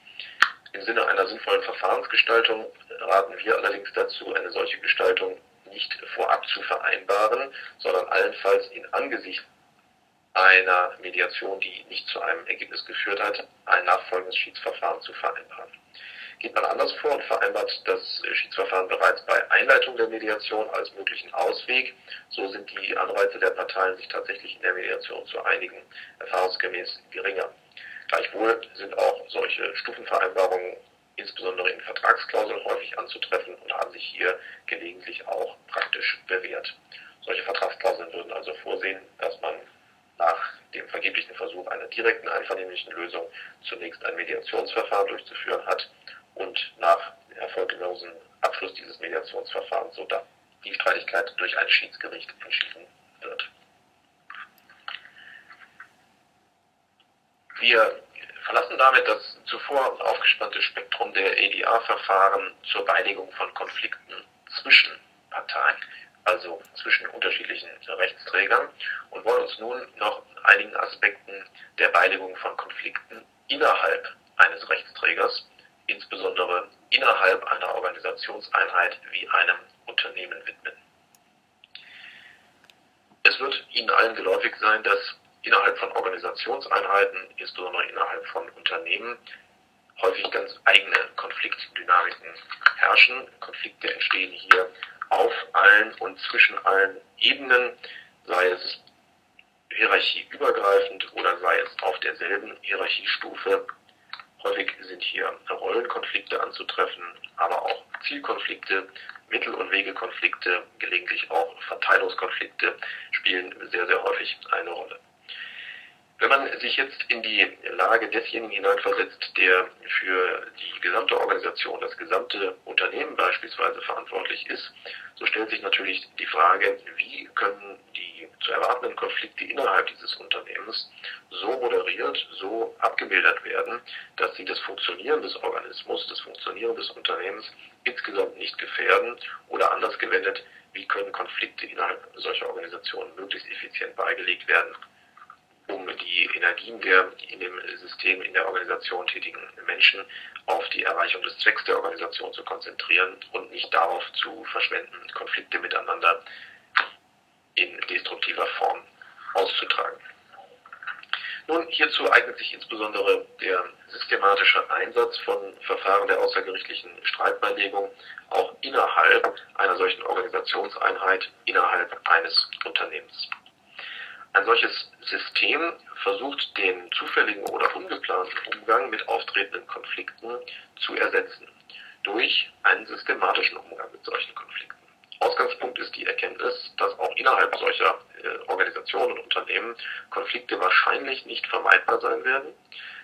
Im Sinne einer sinnvollen Verfahrensgestaltung raten wir allerdings dazu, eine solche Gestaltung nicht vorab zu vereinbaren, sondern allenfalls in Angesicht einer Mediation, die nicht zu einem Ergebnis geführt hat, ein nachfolgendes Schiedsverfahren zu vereinbaren. Geht man anders vor und vereinbart das Schiedsverfahren bereits bei Einleitung der Mediation als möglichen Ausweg, so sind die Anreize der Parteien, sich tatsächlich in der Mediation zu einigen, erfahrungsgemäß geringer. Gleichwohl sind auch solche Stufenvereinbarungen insbesondere in Vertragsklauseln häufig anzutreffen und haben sich hier gelegentlich auch praktisch bewährt. Solche Vertragsklauseln würden also vorsehen, dass man nach dem vergeblichen Versuch einer direkten einvernehmlichen Lösung zunächst ein Mediationsverfahren durchzuführen hat und nach erfolglosen Abschluss dieses Mediationsverfahrens so dann die Streitigkeit durch ein Schiedsgericht entschieden wird. Wir verlassen damit das zuvor aufgespannte Spektrum der ADR-Verfahren zur Beilegung von Konflikten zwischen Parteien, also zwischen unterschiedlichen Rechtsträgern, und wollen uns nun noch einigen Aspekten der Beilegung von Konflikten innerhalb eines Rechtsträgers, insbesondere innerhalb einer Organisationseinheit wie einem Unternehmen widmen. Es wird Ihnen allen geläufig sein, dass innerhalb von Organisationseinheiten, insbesondere innerhalb von Unternehmen, häufig ganz eigene Konfliktdynamiken herrschen. Konflikte entstehen hier auf allen und zwischen allen Ebenen, sei es hierarchieübergreifend oder sei es auf derselben Hierarchiestufe. Häufig sind hier Rollenkonflikte anzutreffen, aber auch Zielkonflikte, Mittel- und Wegekonflikte, gelegentlich auch Verteilungskonflikte spielen sehr, sehr häufig eine Rolle. Wenn man sich jetzt in die Lage desjenigen hineinversetzt, der für die gesamte Organisation, das gesamte Unternehmen beispielsweise verantwortlich ist, so stellt sich natürlich die Frage, wie können die zu erwartenden Konflikte innerhalb dieses Unternehmens so moderiert, so abgemildert werden, dass sie das Funktionieren des Organismus, das Funktionieren des Unternehmens insgesamt nicht gefährden oder anders gewendet, wie können Konflikte innerhalb solcher Organisationen möglichst effizient beigelegt werden, um die Energien der in dem System, in der Organisation tätigen Menschen auf die Erreichung des Zwecks der Organisation zu konzentrieren und nicht darauf zu verschwenden, Konflikte miteinander in destruktiver Form auszutragen. Nun, hierzu eignet sich insbesondere der systematische Einsatz von Verfahren der außergerichtlichen Streitbeilegung auch innerhalb einer solchen Organisationseinheit, innerhalb eines Unternehmens. Ein solches System versucht den zufälligen oder ungeplanten Umgang mit auftretenden Konflikten zu ersetzen durch einen systematischen Umgang mit solchen Konflikten. Ausgangspunkt ist die Erkenntnis, dass auch innerhalb solcher äh, Organisationen und Unternehmen Konflikte wahrscheinlich nicht vermeidbar sein werden,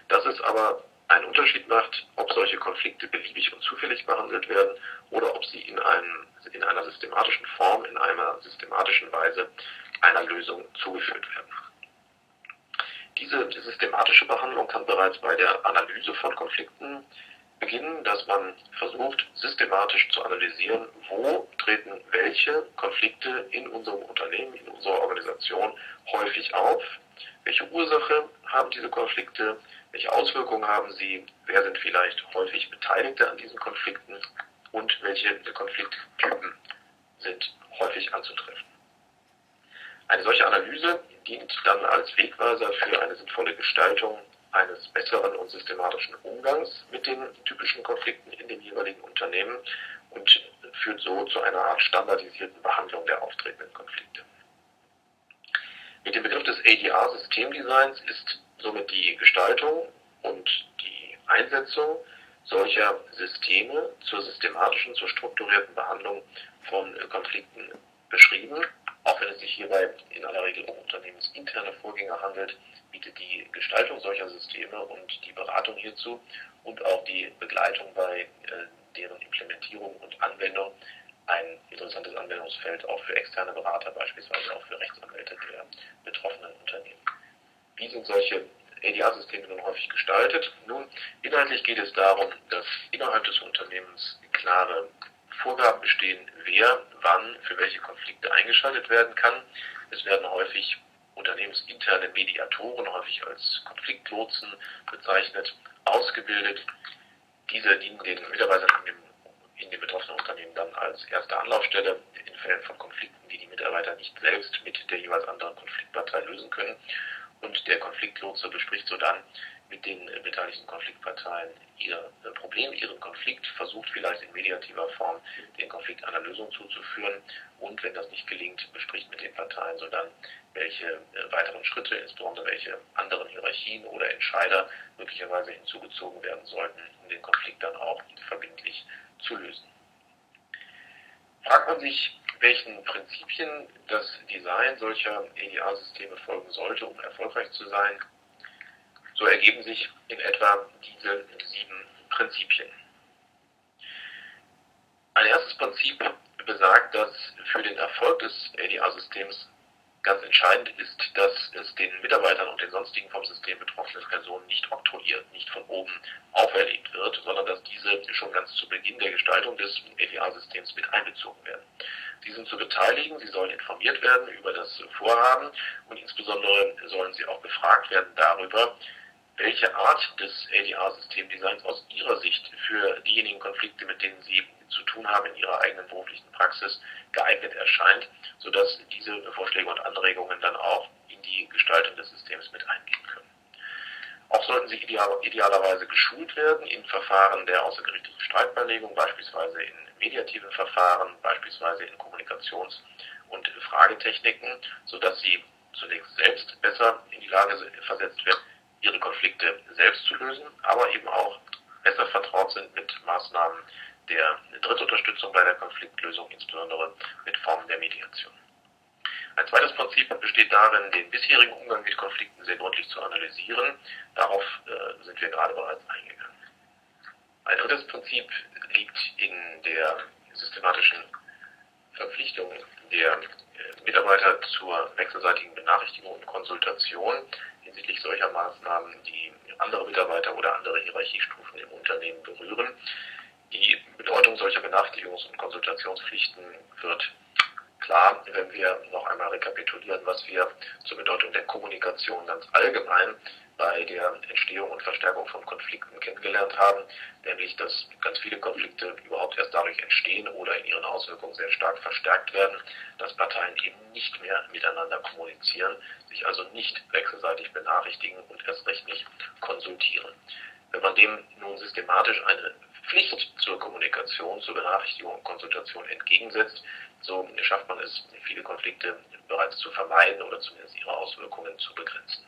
dass es aber einen Unterschied macht, ob solche Konflikte beliebig und zufällig behandelt werden oder ob sie in, einem, in einer systematischen Form, in einer systematischen Weise einer Lösung zugeführt werden. Diese systematische Behandlung kann bereits bei der Analyse von Konflikten beginnen, dass man versucht, systematisch zu analysieren, wo treten welche Konflikte in unserem Unternehmen, in unserer Organisation häufig auf, welche Ursache haben diese Konflikte, welche Auswirkungen haben sie, wer sind vielleicht häufig Beteiligte an diesen Konflikten und welche Konflikttypen sind häufig anzutreffen. Eine solche Analyse dient dann als Wegweiser für eine sinnvolle Gestaltung eines besseren und systematischen Umgangs mit den typischen Konflikten in den jeweiligen Unternehmen und führt so zu einer Art standardisierten Behandlung der auftretenden Konflikte. Mit dem Begriff des ADR-Systemdesigns ist somit die Gestaltung und die Einsetzung solcher Systeme zur systematischen, zur strukturierten Behandlung von Konflikten beschrieben auch wenn es sich hierbei in aller Regel um unternehmensinterne Vorgänge handelt, bietet die Gestaltung solcher Systeme und die Beratung hierzu und auch die Begleitung bei äh, deren Implementierung und Anwendung ein interessantes Anwendungsfeld auch für externe Berater, beispielsweise auch für Rechtsanwälte der betroffenen Unternehmen. Wie sind solche ADR-Systeme nun häufig gestaltet? Nun, inhaltlich geht es darum, dass innerhalb des Unternehmens klare Vorgaben bestehen, wer wann für welche Konflikte eingeschaltet werden kann. Es werden häufig unternehmensinterne Mediatoren, häufig als Konfliktlotsen bezeichnet, ausgebildet. Diese dienen den Mitarbeitern in dem, in dem betroffenen Unternehmen dann als erste Anlaufstelle in Fällen von Konflikten, die die Mitarbeiter nicht selbst mit der jeweils anderen Konfliktpartei lösen können. Und der Konfliktlotse bespricht so dann mit den äh, beteiligten Konfliktparteien ihr äh, Problem, ihren Konflikt, versucht vielleicht in mediativer Form den Konflikt einer Lösung zuzuführen und wenn das nicht gelingt, bespricht mit den Parteien so dann, welche äh, weiteren Schritte, insbesondere welche anderen Hierarchien oder Entscheider möglicherweise hinzugezogen werden sollten, um den Konflikt dann auch verbindlich zu lösen. Fragt man sich, welchen Prinzipien das Design solcher EDA-Systeme folgen sollte, um erfolgreich zu sein, so ergeben sich in etwa diese sieben Prinzipien. Ein erstes Prinzip besagt, dass für den Erfolg des EDA-Systems ganz entscheidend ist, dass es den Mitarbeitern und den sonstigen vom System betroffenen Personen nicht oktroyiert, nicht von oben auferlegt wird, sondern dass diese schon ganz zu Beginn der Gestaltung des EDA-Systems mit einbezogen werden. Sie sind zu beteiligen, sie sollen informiert werden über das Vorhaben und insbesondere sollen sie auch befragt werden darüber, welche Art des ADR-Systemdesigns aus Ihrer Sicht für diejenigen Konflikte, mit denen Sie zu tun haben in Ihrer eigenen beruflichen Praxis, geeignet erscheint, sodass diese Vorschläge und Anregungen dann auch in die Gestaltung des Systems mit eingehen können. Auch sollten sie idealerweise geschult werden in Verfahren der außergerichtlichen Streitbeilegung, beispielsweise in mediativen Verfahren, beispielsweise in Kommunikations- und Fragetechniken, sodass sie zunächst selbst besser in die Lage versetzt werden, ihre Konflikte selbst zu lösen, aber eben auch besser vertraut sind mit Maßnahmen der Drittunterstützung bei der Konfliktlösung, insbesondere mit Formen der Mediation. Ein zweites Prinzip besteht darin, den bisherigen Umgang mit Konflikten sehr gründlich zu analysieren. Darauf äh, sind wir gerade bereits eingegangen. Ein drittes Prinzip liegt in der systematischen Verpflichtung der äh, Mitarbeiter zur wechselseitigen Benachrichtigung und Konsultation hinsichtlich solcher Maßnahmen, die andere Mitarbeiter oder andere Hierarchiestufen im Unternehmen berühren. Die Bedeutung solcher Benachrichtigungs- und Konsultationspflichten wird klar, wenn wir noch einmal rekapitulieren, was wir zur Bedeutung der Kommunikation ganz allgemein bei der Entstehung und Verstärkung von Konflikten kennengelernt haben, nämlich dass ganz viele Konflikte überhaupt erst dadurch entstehen oder in ihren Auswirkungen sehr stark verstärkt werden, dass Parteien eben nicht mehr miteinander kommunizieren, sich also nicht wechselseitig benachrichtigen und erst recht nicht konsultieren. Wenn man dem nun systematisch eine Pflicht zur Kommunikation, zur Benachrichtigung und Konsultation entgegensetzt, so schafft man es, viele Konflikte bereits zu vermeiden oder zumindest ihre Auswirkungen zu begrenzen.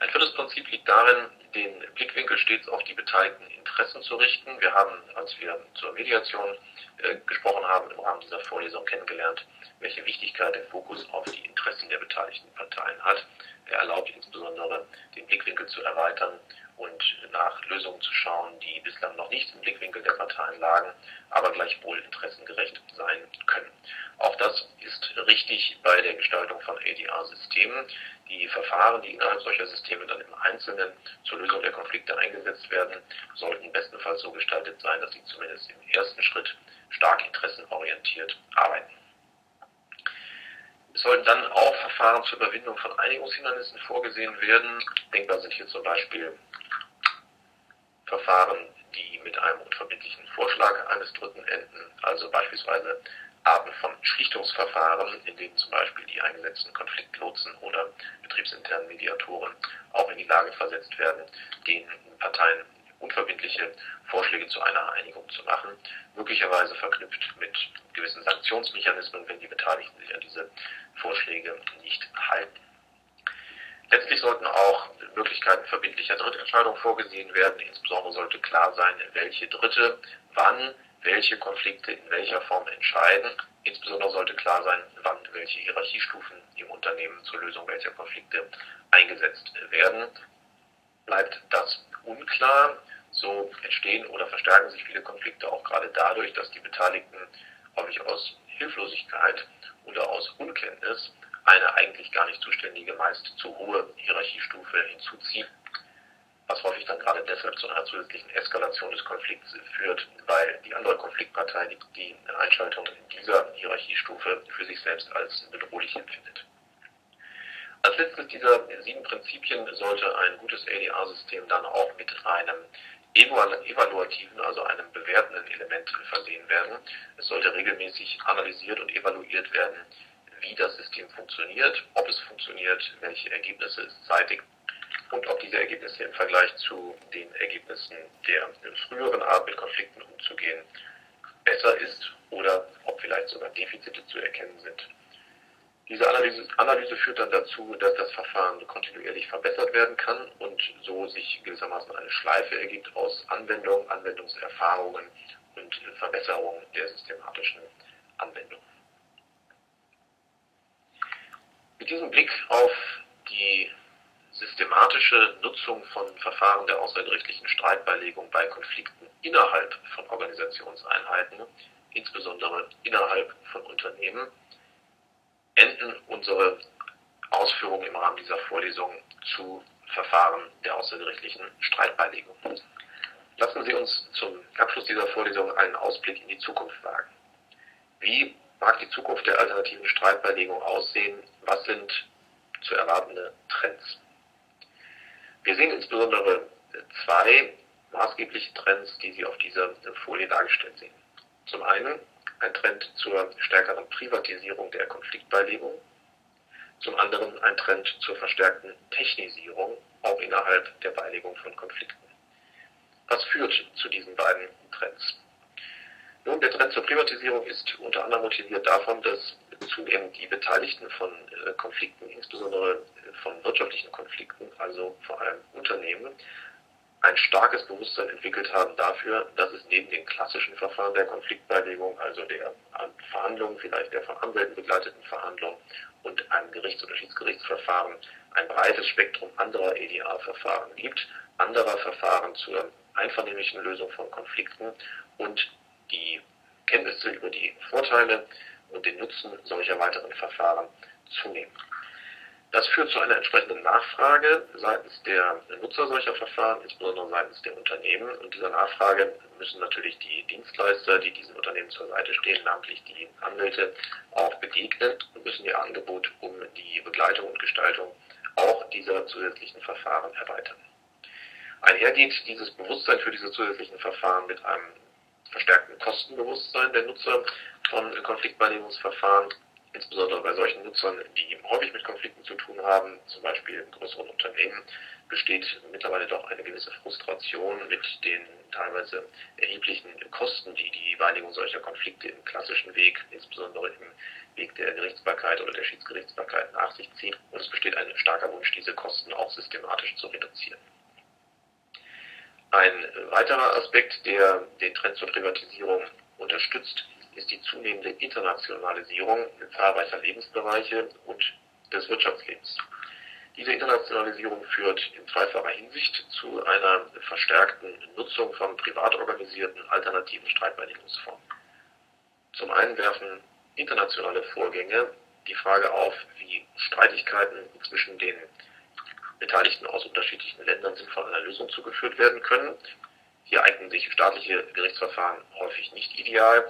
Ein viertes Prinzip liegt darin, den Blickwinkel stets auf die beteiligten Interessen zu richten. Wir haben, als wir zur Mediation äh, gesprochen haben, im Rahmen dieser Vorlesung kennengelernt, welche Wichtigkeit der Fokus auf die Interessen der beteiligten Parteien hat. Er erlaubt insbesondere, den Blickwinkel zu erweitern und nach Lösungen zu schauen, die bislang noch nicht im Blickwinkel der Parteien lagen, aber gleichwohl interessengerecht sein können. Auch das ist richtig bei der Gestaltung von ADR-Systemen. Die Verfahren, die innerhalb solcher Systeme dann im Einzelnen zur Lösung der Konflikte eingesetzt werden, sollten bestenfalls so gestaltet sein, dass sie zumindest im ersten Schritt stark interessenorientiert arbeiten. Es sollten dann auch Verfahren zur Überwindung von Einigungshindernissen vorgesehen werden. Denkbar sind hier zum Beispiel Verfahren, die mit einem unverbindlichen Vorschlag eines Dritten enden, also beispielsweise Arten von Schlichtungsverfahren, in denen zum Beispiel die eingesetzten Konfliktlotsen oder betriebsinternen Mediatoren auch in die Lage versetzt werden, den Parteien unverbindliche Vorschläge zu einer Einigung zu machen, möglicherweise verknüpft mit gewissen Sanktionsmechanismen, wenn die Beteiligten sich an diese Vorschläge nicht halten. Letztlich sollten auch Möglichkeiten verbindlicher Drittentscheidung vorgesehen werden. Insbesondere sollte klar sein, welche Dritte wann welche Konflikte in welcher Form entscheiden. Insbesondere sollte klar sein, wann welche Hierarchiestufen im Unternehmen zur Lösung welcher Konflikte eingesetzt werden. Bleibt das unklar, so entstehen oder verstärken sich viele Konflikte auch gerade dadurch, dass die Beteiligten häufig aus Hilflosigkeit oder aus Unkenntnis eine eigentlich gar nicht zuständige, meist zu hohe Hierarchiestufe hinzuziehen, was häufig dann gerade deshalb zu einer zusätzlichen Eskalation des Konflikts führt, weil die andere Konfliktpartei die, die Einschaltung dieser Hierarchiestufe für sich selbst als bedrohlich empfindet. Als letztes dieser sieben Prinzipien sollte ein gutes ADR-System dann auch mit einem evaluativen, also einem bewertenden Element versehen werden. Es sollte regelmäßig analysiert und evaluiert werden, wie das System funktioniert, ob es funktioniert, welche Ergebnisse es zeitigt und ob diese Ergebnisse im Vergleich zu den Ergebnissen der früheren Art mit Konflikten umzugehen besser ist oder ob vielleicht sogar Defizite zu erkennen sind. Diese Analyse, Analyse, führt dann dazu, dass das Verfahren kontinuierlich verbessert werden kann und so sich gewissermaßen eine Schleife ergibt aus Anwendung, Anwendungserfahrungen und Verbesserung der systematischen Anwendung. Mit diesem Blick auf die systematische Nutzung von Verfahren der außergerichtlichen Streitbeilegung bei Konflikten innerhalb von Organisationseinheiten, insbesondere innerhalb von Unternehmen, enden unsere Ausführungen im Rahmen dieser Vorlesung zu Verfahren der außergerichtlichen Streitbeilegung. Lassen Sie uns zum Abschluss dieser Vorlesung einen Ausblick in die Zukunft wagen. Wie mag die Zukunft der alternativen Streitbeilegung aussehen? Was sind zu erwartende Trends? Wir sehen insbesondere zwei maßgebliche Trends, die Sie auf dieser Folie dargestellt sehen. Zum einen ein Trend zur stärkeren Privatisierung der Konfliktbeilegung, zum anderen ein Trend zur verstärkten Technisierung, auch innerhalb der Beilegung von Konflikten. Was führt zu diesen beiden Trends? Nun, der Trend zur Privatisierung ist unter anderem motiviert davon, dass zunehmend die Beteiligten von äh, Konflikten, insbesondere von wirtschaftlichen Konflikten, also vor allem Unternehmen, ein starkes Bewusstsein entwickelt haben dafür, dass es neben den klassischen Verfahren der Konfliktbeilegung, also der Verhandlungen, vielleicht der von Anwälten begleiteten Verhandlungen und einem Gerichts- oder Schiedsgerichtsverfahren ein breites Spektrum anderer EDA-Verfahren gibt, anderer Verfahren zur einvernehmlichen Lösung von Konflikten und die Kenntnisse über die Vorteile und den Nutzen solcher weiteren Verfahren zunehmen. Das führt zu einer entsprechenden Nachfrage seitens der Nutzer solcher Verfahren, insbesondere seitens der Unternehmen. Und dieser Nachfrage müssen natürlich die Dienstleister, die diesen Unternehmen zur Seite stehen, namentlich die Anwälte, auch begegnen und müssen ihr Angebot um die Begleitung und Gestaltung auch dieser zusätzlichen Verfahren erweitern. Einhergeht dieses Bewusstsein für diese zusätzlichen Verfahren mit einem verstärkten Kostenbewusstsein der Nutzer von Konfliktbeilegungsverfahren insbesondere bei solchen Nutzern, die häufig mit Konflikten zu tun haben, zum Beispiel in größeren Unternehmen, besteht mittlerweile doch eine gewisse Frustration mit den teilweise erheblichen Kosten, die die Beilegung solcher Konflikte im klassischen Weg, insbesondere im Weg der Gerichtsbarkeit oder der Schiedsgerichtsbarkeit nach sich ziehen. Und es besteht ein starker Wunsch, diese Kosten auch systematisch zu reduzieren. Ein weiterer Aspekt, der den Trend zur Privatisierung unterstützt, ist die zunehmende Internationalisierung zahlreicher Lebensbereiche und des Wirtschaftslebens. Diese Internationalisierung führt in zweifacher Hinsicht zu einer verstärkten Nutzung von privat organisierten alternativen Streitbeilegungsformen. Zum einen werfen internationale Vorgänge die Frage auf, wie Streitigkeiten zwischen den Beteiligten aus unterschiedlichen Ländern sinnvoll einer Lösung zugeführt werden können. Hier eignen sich staatliche Gerichtsverfahren häufig nicht ideal,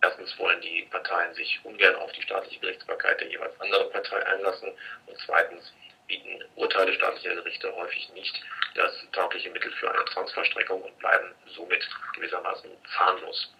Erstens wollen die Parteien sich ungern auf die staatliche Gerichtsbarkeit der jeweils anderen Partei einlassen und zweitens bieten Urteile staatlicher Gerichte häufig nicht das taugliche Mittel für eine Zwangsverstreckung und bleiben somit gewissermaßen zahnlos.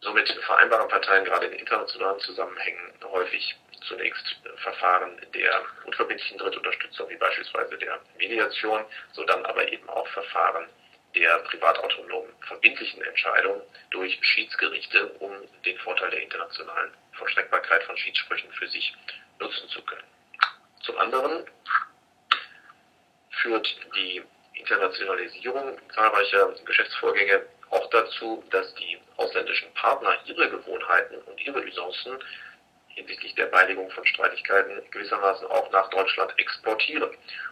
Somit vereinbaren Parteien gerade in internationalen Zusammenhängen häufig zunächst Verfahren der unverbindlichen Drittunterstützung, wie beispielsweise der Mediation, sodann aber eben auch Verfahren der privatautonomen verbindlichen Entscheidung durch Schiedsgerichte, um den Vorteil der internationalen Vollstreckbarkeit von Schiedssprüchen für sich nutzen zu können. Zum anderen führt die Internationalisierung zahlreicher Geschäftsvorgänge auch dazu, dass die ausländischen Partner ihre Gewohnheiten und ihre Usancen hinsichtlich der Beilegung von Streitigkeiten gewissermaßen auch nach Deutschland exportieren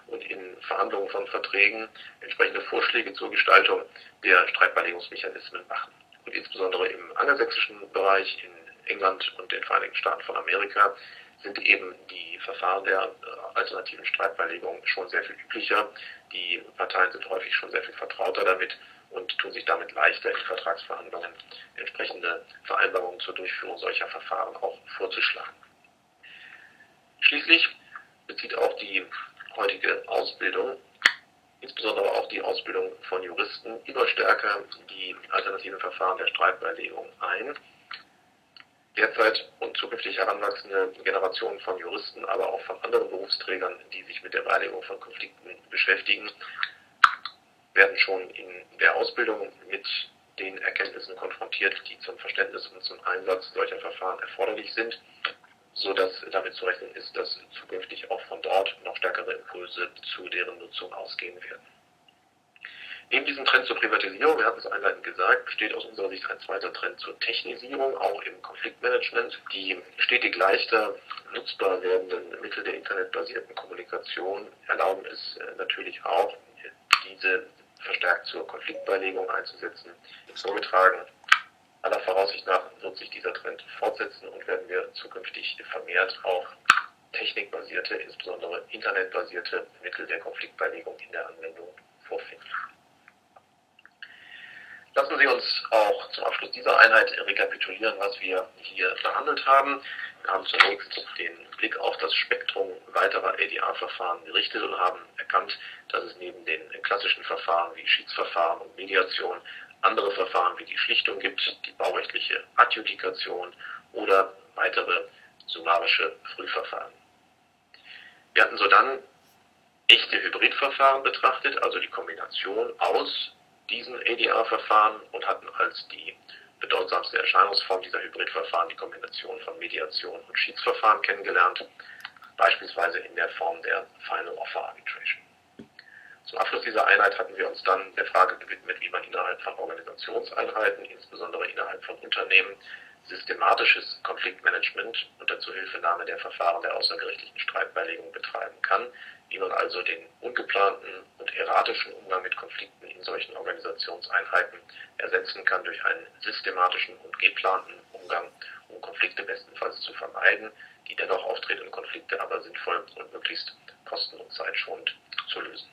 und in Verhandlungen von Verträgen entsprechende Vorschläge zur Gestaltung der Streitbeilegungsmechanismen machen. Und insbesondere im angelsächsischen Bereich in England und den Vereinigten Staaten von Amerika sind eben die Verfahren der äh, alternativen Streitbeilegung schon sehr viel üblicher. Die Parteien sind häufig schon sehr viel vertrauter damit und tun sich damit leichter in Vertragsverhandlungen entsprechende Vereinbarungen zur Durchführung solcher Verfahren auch vorzuschlagen. Schließlich bezieht auch die heutige Ausbildung, insbesondere auch die Ausbildung von Juristen, immer stärker die alternativen Verfahren der Streitbeilegung ein. Derzeit und zukünftig heranwachsende Generationen von Juristen, aber auch von anderen Berufsträgern, die sich mit der Beilegung von Konflikten beschäftigen, werden schon in der Ausbildung mit den Erkenntnissen konfrontiert, die zum Verständnis und zum Einsatz solcher Verfahren erforderlich sind, sodass damit zu rechnen ist, dass zukünftig auch von dort noch stärkere Impulse zu deren Nutzung ausgehen werden. Neben diesem Trend zur Privatisierung, wir hatten es einleitend gesagt, besteht aus unserer Sicht ein zweiter Trend zur Technisierung, auch im Konfliktmanagement. Die stetig leichter nutzbar werdenden Mittel der internetbasierten Kommunikation erlauben es äh, natürlich auch, diese verstärkt zur Konfliktbeilegung einzusetzen. Vorgetragen aller Voraussicht nach wird sich dieser Trend fortsetzen und werden wir zukünftig vermehrt auch technikbasierte, insbesondere internetbasierte Mittel der Konfliktbeilegung in der Anwendung vorfinden. Lassen Sie uns auch zum Abschluss dieser Einheit rekapitulieren, was wir hier behandelt haben. Haben zunächst den Blick auf das Spektrum weiterer ADR-Verfahren gerichtet und haben erkannt, dass es neben den klassischen Verfahren wie Schiedsverfahren und Mediation andere Verfahren wie die Schlichtung gibt, die baurechtliche Adjudikation oder weitere summarische Frühverfahren. Wir hatten sodann echte Hybridverfahren betrachtet, also die Kombination aus diesen ADR-Verfahren und hatten als die bedeutsamste Erscheinungsform dieser Hybridverfahren die Kombination von Mediation und Schiedsverfahren kennengelernt, beispielsweise in der Form der Final Offer Arbitration. Zum Abschluss dieser Einheit hatten wir uns dann der Frage gewidmet, wie man innerhalb von Organisationseinheiten, insbesondere innerhalb von Unternehmen, systematisches Konfliktmanagement unter Zuhilfenahme der Verfahren der außergerichtlichen Streitbeilegung betreiben kann, wie man also den ungeplanten und erratischen Umgang mit Konflikten in solchen Organisationseinheiten ersetzen kann durch einen systematischen und geplanten Umgang, um Konflikte bestenfalls zu vermeiden, die dennoch auftretenden Konflikte aber sinnvoll und möglichst kosten- und zeitschonend zu lösen.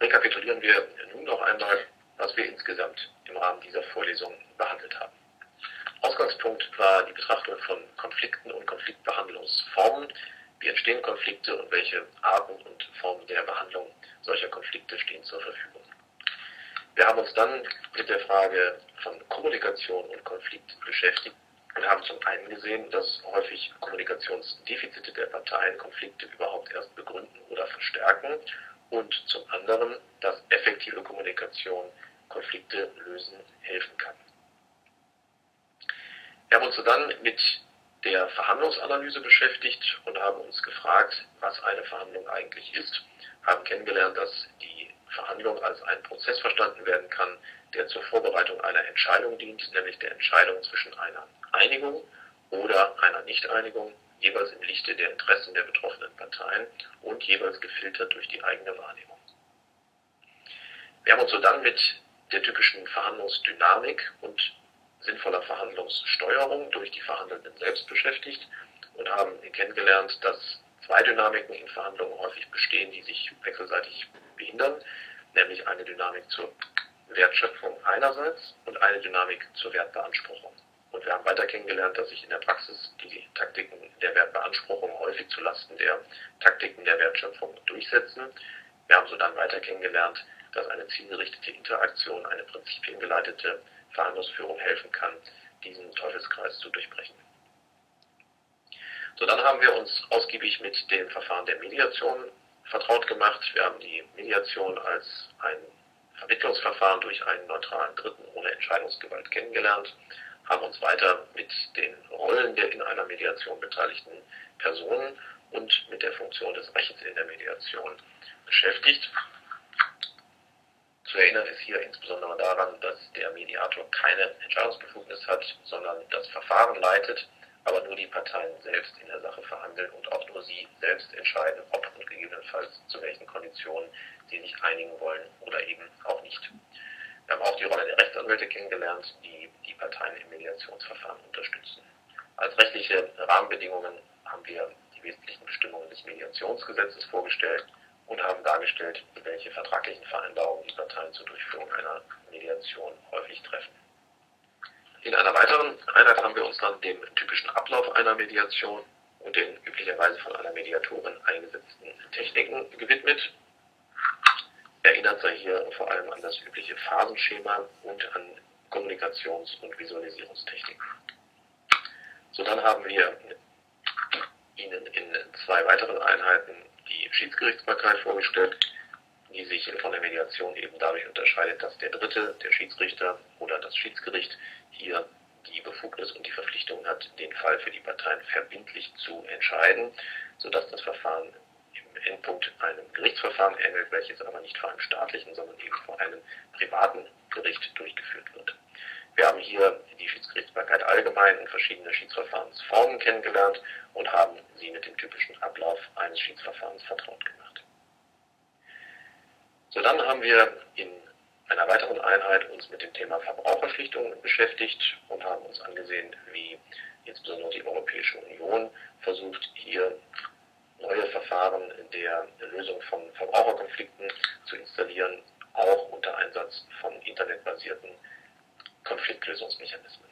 Rekapitulieren wir nun noch einmal, was wir insgesamt im Rahmen dieser Vorlesung behandelt haben. Ausgangspunkt war die Betrachtung von Konflikten und Konfliktbehandlungsformen, wie entstehen Konflikte und welche Arten und Formen der Behandlung solcher Konflikte stehen zur Verfügung? Wir haben uns dann mit der Frage von Kommunikation und Konflikt beschäftigt und haben zum einen gesehen, dass häufig Kommunikationsdefizite der Parteien Konflikte überhaupt erst begründen oder verstärken und zum anderen, dass effektive Kommunikation Konflikte lösen helfen kann. Wir haben uns dann mit der Verhandlungsanalyse beschäftigt und haben uns gefragt, was eine Verhandlung eigentlich ist, haben kennengelernt, dass die Verhandlung als ein Prozess verstanden werden kann, der zur Vorbereitung einer Entscheidung dient, nämlich der Entscheidung zwischen einer Einigung oder einer Nichteinigung, jeweils im Lichte der Interessen der betroffenen Parteien und jeweils gefiltert durch die eigene Wahrnehmung. Wir haben uns so dann mit der typischen Verhandlungsdynamik und sinnvoller Verhandlungssteuerung durch die Verhandelnden selbst beschäftigt und haben kennengelernt, dass zwei Dynamiken in Verhandlungen häufig bestehen, die sich wechselseitig behindern, nämlich eine Dynamik zur Wertschöpfung einerseits und eine Dynamik zur Wertbeanspruchung. Und wir haben weiter kennengelernt, dass sich in der Praxis die Taktiken der Wertbeanspruchung häufig zulasten der Taktiken der Wertschöpfung durchsetzen. Wir haben so dann weiter kennengelernt, dass eine zielgerichtete Interaktion, eine prinzipiengeleitete Verhandlungsführung helfen kann, diesen Teufelskreis zu durchbrechen. So, dann haben wir uns ausgiebig mit dem Verfahren der Mediation vertraut gemacht. Wir haben die Mediation als ein Vermittlungsverfahren durch einen neutralen Dritten ohne Entscheidungsgewalt kennengelernt, haben uns weiter mit den Rollen der in einer Mediation beteiligten Personen und mit der Funktion des Rechts in der Mediation beschäftigt zu erinnern ist hier insbesondere daran, dass der Mediator keine Entscheidungsbefugnis hat, sondern das Verfahren leitet, aber nur die Parteien selbst in der Sache verhandeln und auch nur sie selbst entscheiden, ob und gegebenenfalls zu welchen Konditionen sie sich einigen wollen oder eben auch nicht. Wir haben auch die Rolle der Rechtsanwälte kennengelernt, die die Parteien im Mediationsverfahren unterstützen. Als rechtliche Rahmenbedingungen haben wir die wesentlichen Bestimmungen des Mediationsgesetzes vorgestellt und haben dargestellt, welche vertraglichen Vereinbarungen die Parteien zur Durchführung einer Mediation häufig treffen. In einer weiteren Einheit haben wir uns dann dem typischen Ablauf einer Mediation und den üblicherweise von einer Mediatorin eingesetzten Techniken gewidmet. Erinnert sei hier vor allem an das übliche Phasenschema und an Kommunikations- und Visualisierungstechniken. So dann haben wir Ihnen in zwei weiteren Einheiten die Schiedsgerichtsbarkeit vorgestellt, die sich von der Mediation eben dadurch unterscheidet, dass der Dritte, der Schiedsrichter oder das Schiedsgericht hier die Befugnis und die Verpflichtung hat, den Fall für die Parteien verbindlich zu entscheiden, sodass das Verfahren im Punkt einem Gerichtsverfahren ähnelt, welches aber nicht vor einem staatlichen, sondern eben vor einem privaten Gericht durchgeführt wird. Wir haben hier die Schiedsgerichtsbarkeit allgemein und verschiedene Schiedsverfahrensformen kennengelernt und haben sie mit dem typischen Ablauf eines Schiedsverfahrens vertraut gemacht. So, dann haben wir in einer weiteren Einheit uns mit dem Thema Verbraucherschlichtung beschäftigt und haben uns angesehen, wie insbesondere die Europäische Union versucht, hier neue Verfahren der Lösung von Verbraucherkonflikten zu installieren, auch unter Einsatz von internetbasierten Konfliktlösungsmechanismen.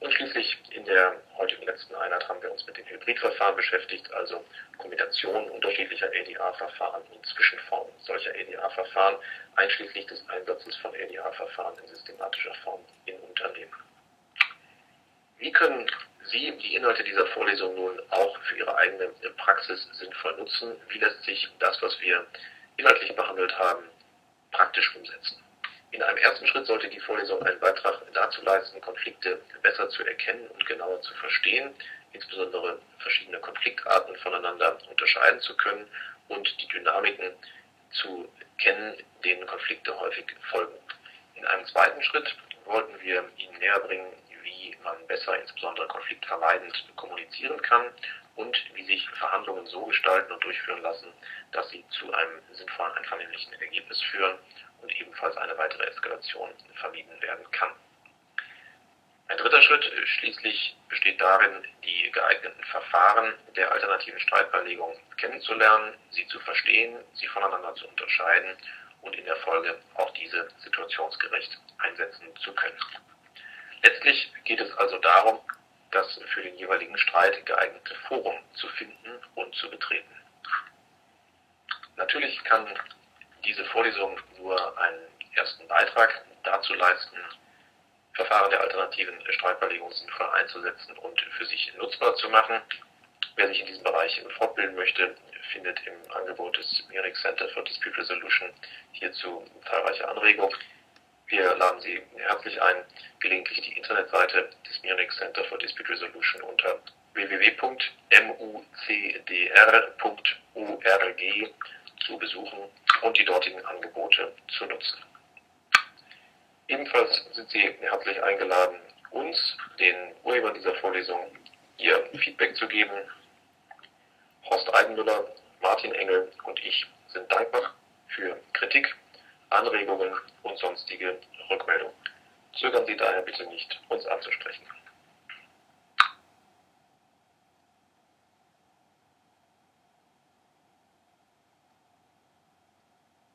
Und schließlich in der heutigen letzten Einheit haben wir uns mit den Hybridverfahren beschäftigt, also Kombinationen unterschiedlicher EDA-Verfahren und Zwischenformen solcher EDA-Verfahren, einschließlich des Einsatzes von EDA-Verfahren in systematischer Form in Unternehmen. Wie können Sie die Inhalte dieser Vorlesung nun auch für Ihre eigene Praxis sinnvoll nutzen? Wie lässt sich das, was wir inhaltlich behandelt haben, praktisch umsetzen? In einem ersten Schritt sollte die Vorlesung einen Beitrag dazu leisten, Konflikte besser zu erkennen und genauer zu verstehen, insbesondere verschiedene Konfliktarten voneinander unterscheiden zu können und die Dynamiken zu kennen, denen Konflikte häufig folgen. In einem zweiten Schritt wollten wir Ihnen näher bringen, wie man besser, insbesondere konfliktvermeidend, kommunizieren kann und wie sich Verhandlungen so gestalten und durchführen lassen, dass sie zu einem sinnvollen einvernehmlichen Ergebnis führen und ebenfalls eine weitere Eskalation vermieden werden kann. Ein dritter Schritt schließlich besteht darin, die geeigneten Verfahren der alternativen Streitbeilegung kennenzulernen, sie zu verstehen, sie voneinander zu unterscheiden und in der Folge auch diese situationsgerecht einsetzen zu können. Letztlich geht es also darum, das für den jeweiligen Streit geeignete Forum zu finden und zu betreten. Natürlich kann diese Vorlesung nur einen ersten Beitrag dazu leisten, Verfahren der alternativen Streitbeilegung sinnvoll einzusetzen und für sich nutzbar zu machen. Wer sich in diesem Bereich fortbilden möchte, findet im Angebot des Munich Center for Dispute Resolution hierzu zahlreiche Anregungen. Wir laden Sie herzlich ein, gelegentlich die Internetseite des Munich Center for Dispute Resolution unter www.mucdr.org zu besuchen und die dortigen Angebote zu nutzen. Ebenfalls sind Sie herzlich eingeladen, uns, den Urhebern dieser Vorlesung, Ihr Feedback zu geben. Horst Eidenmüller, Martin Engel und ich sind dankbar für Kritik, Anregungen und sonstige Rückmeldungen. Zögern Sie daher bitte nicht, uns anzusprechen.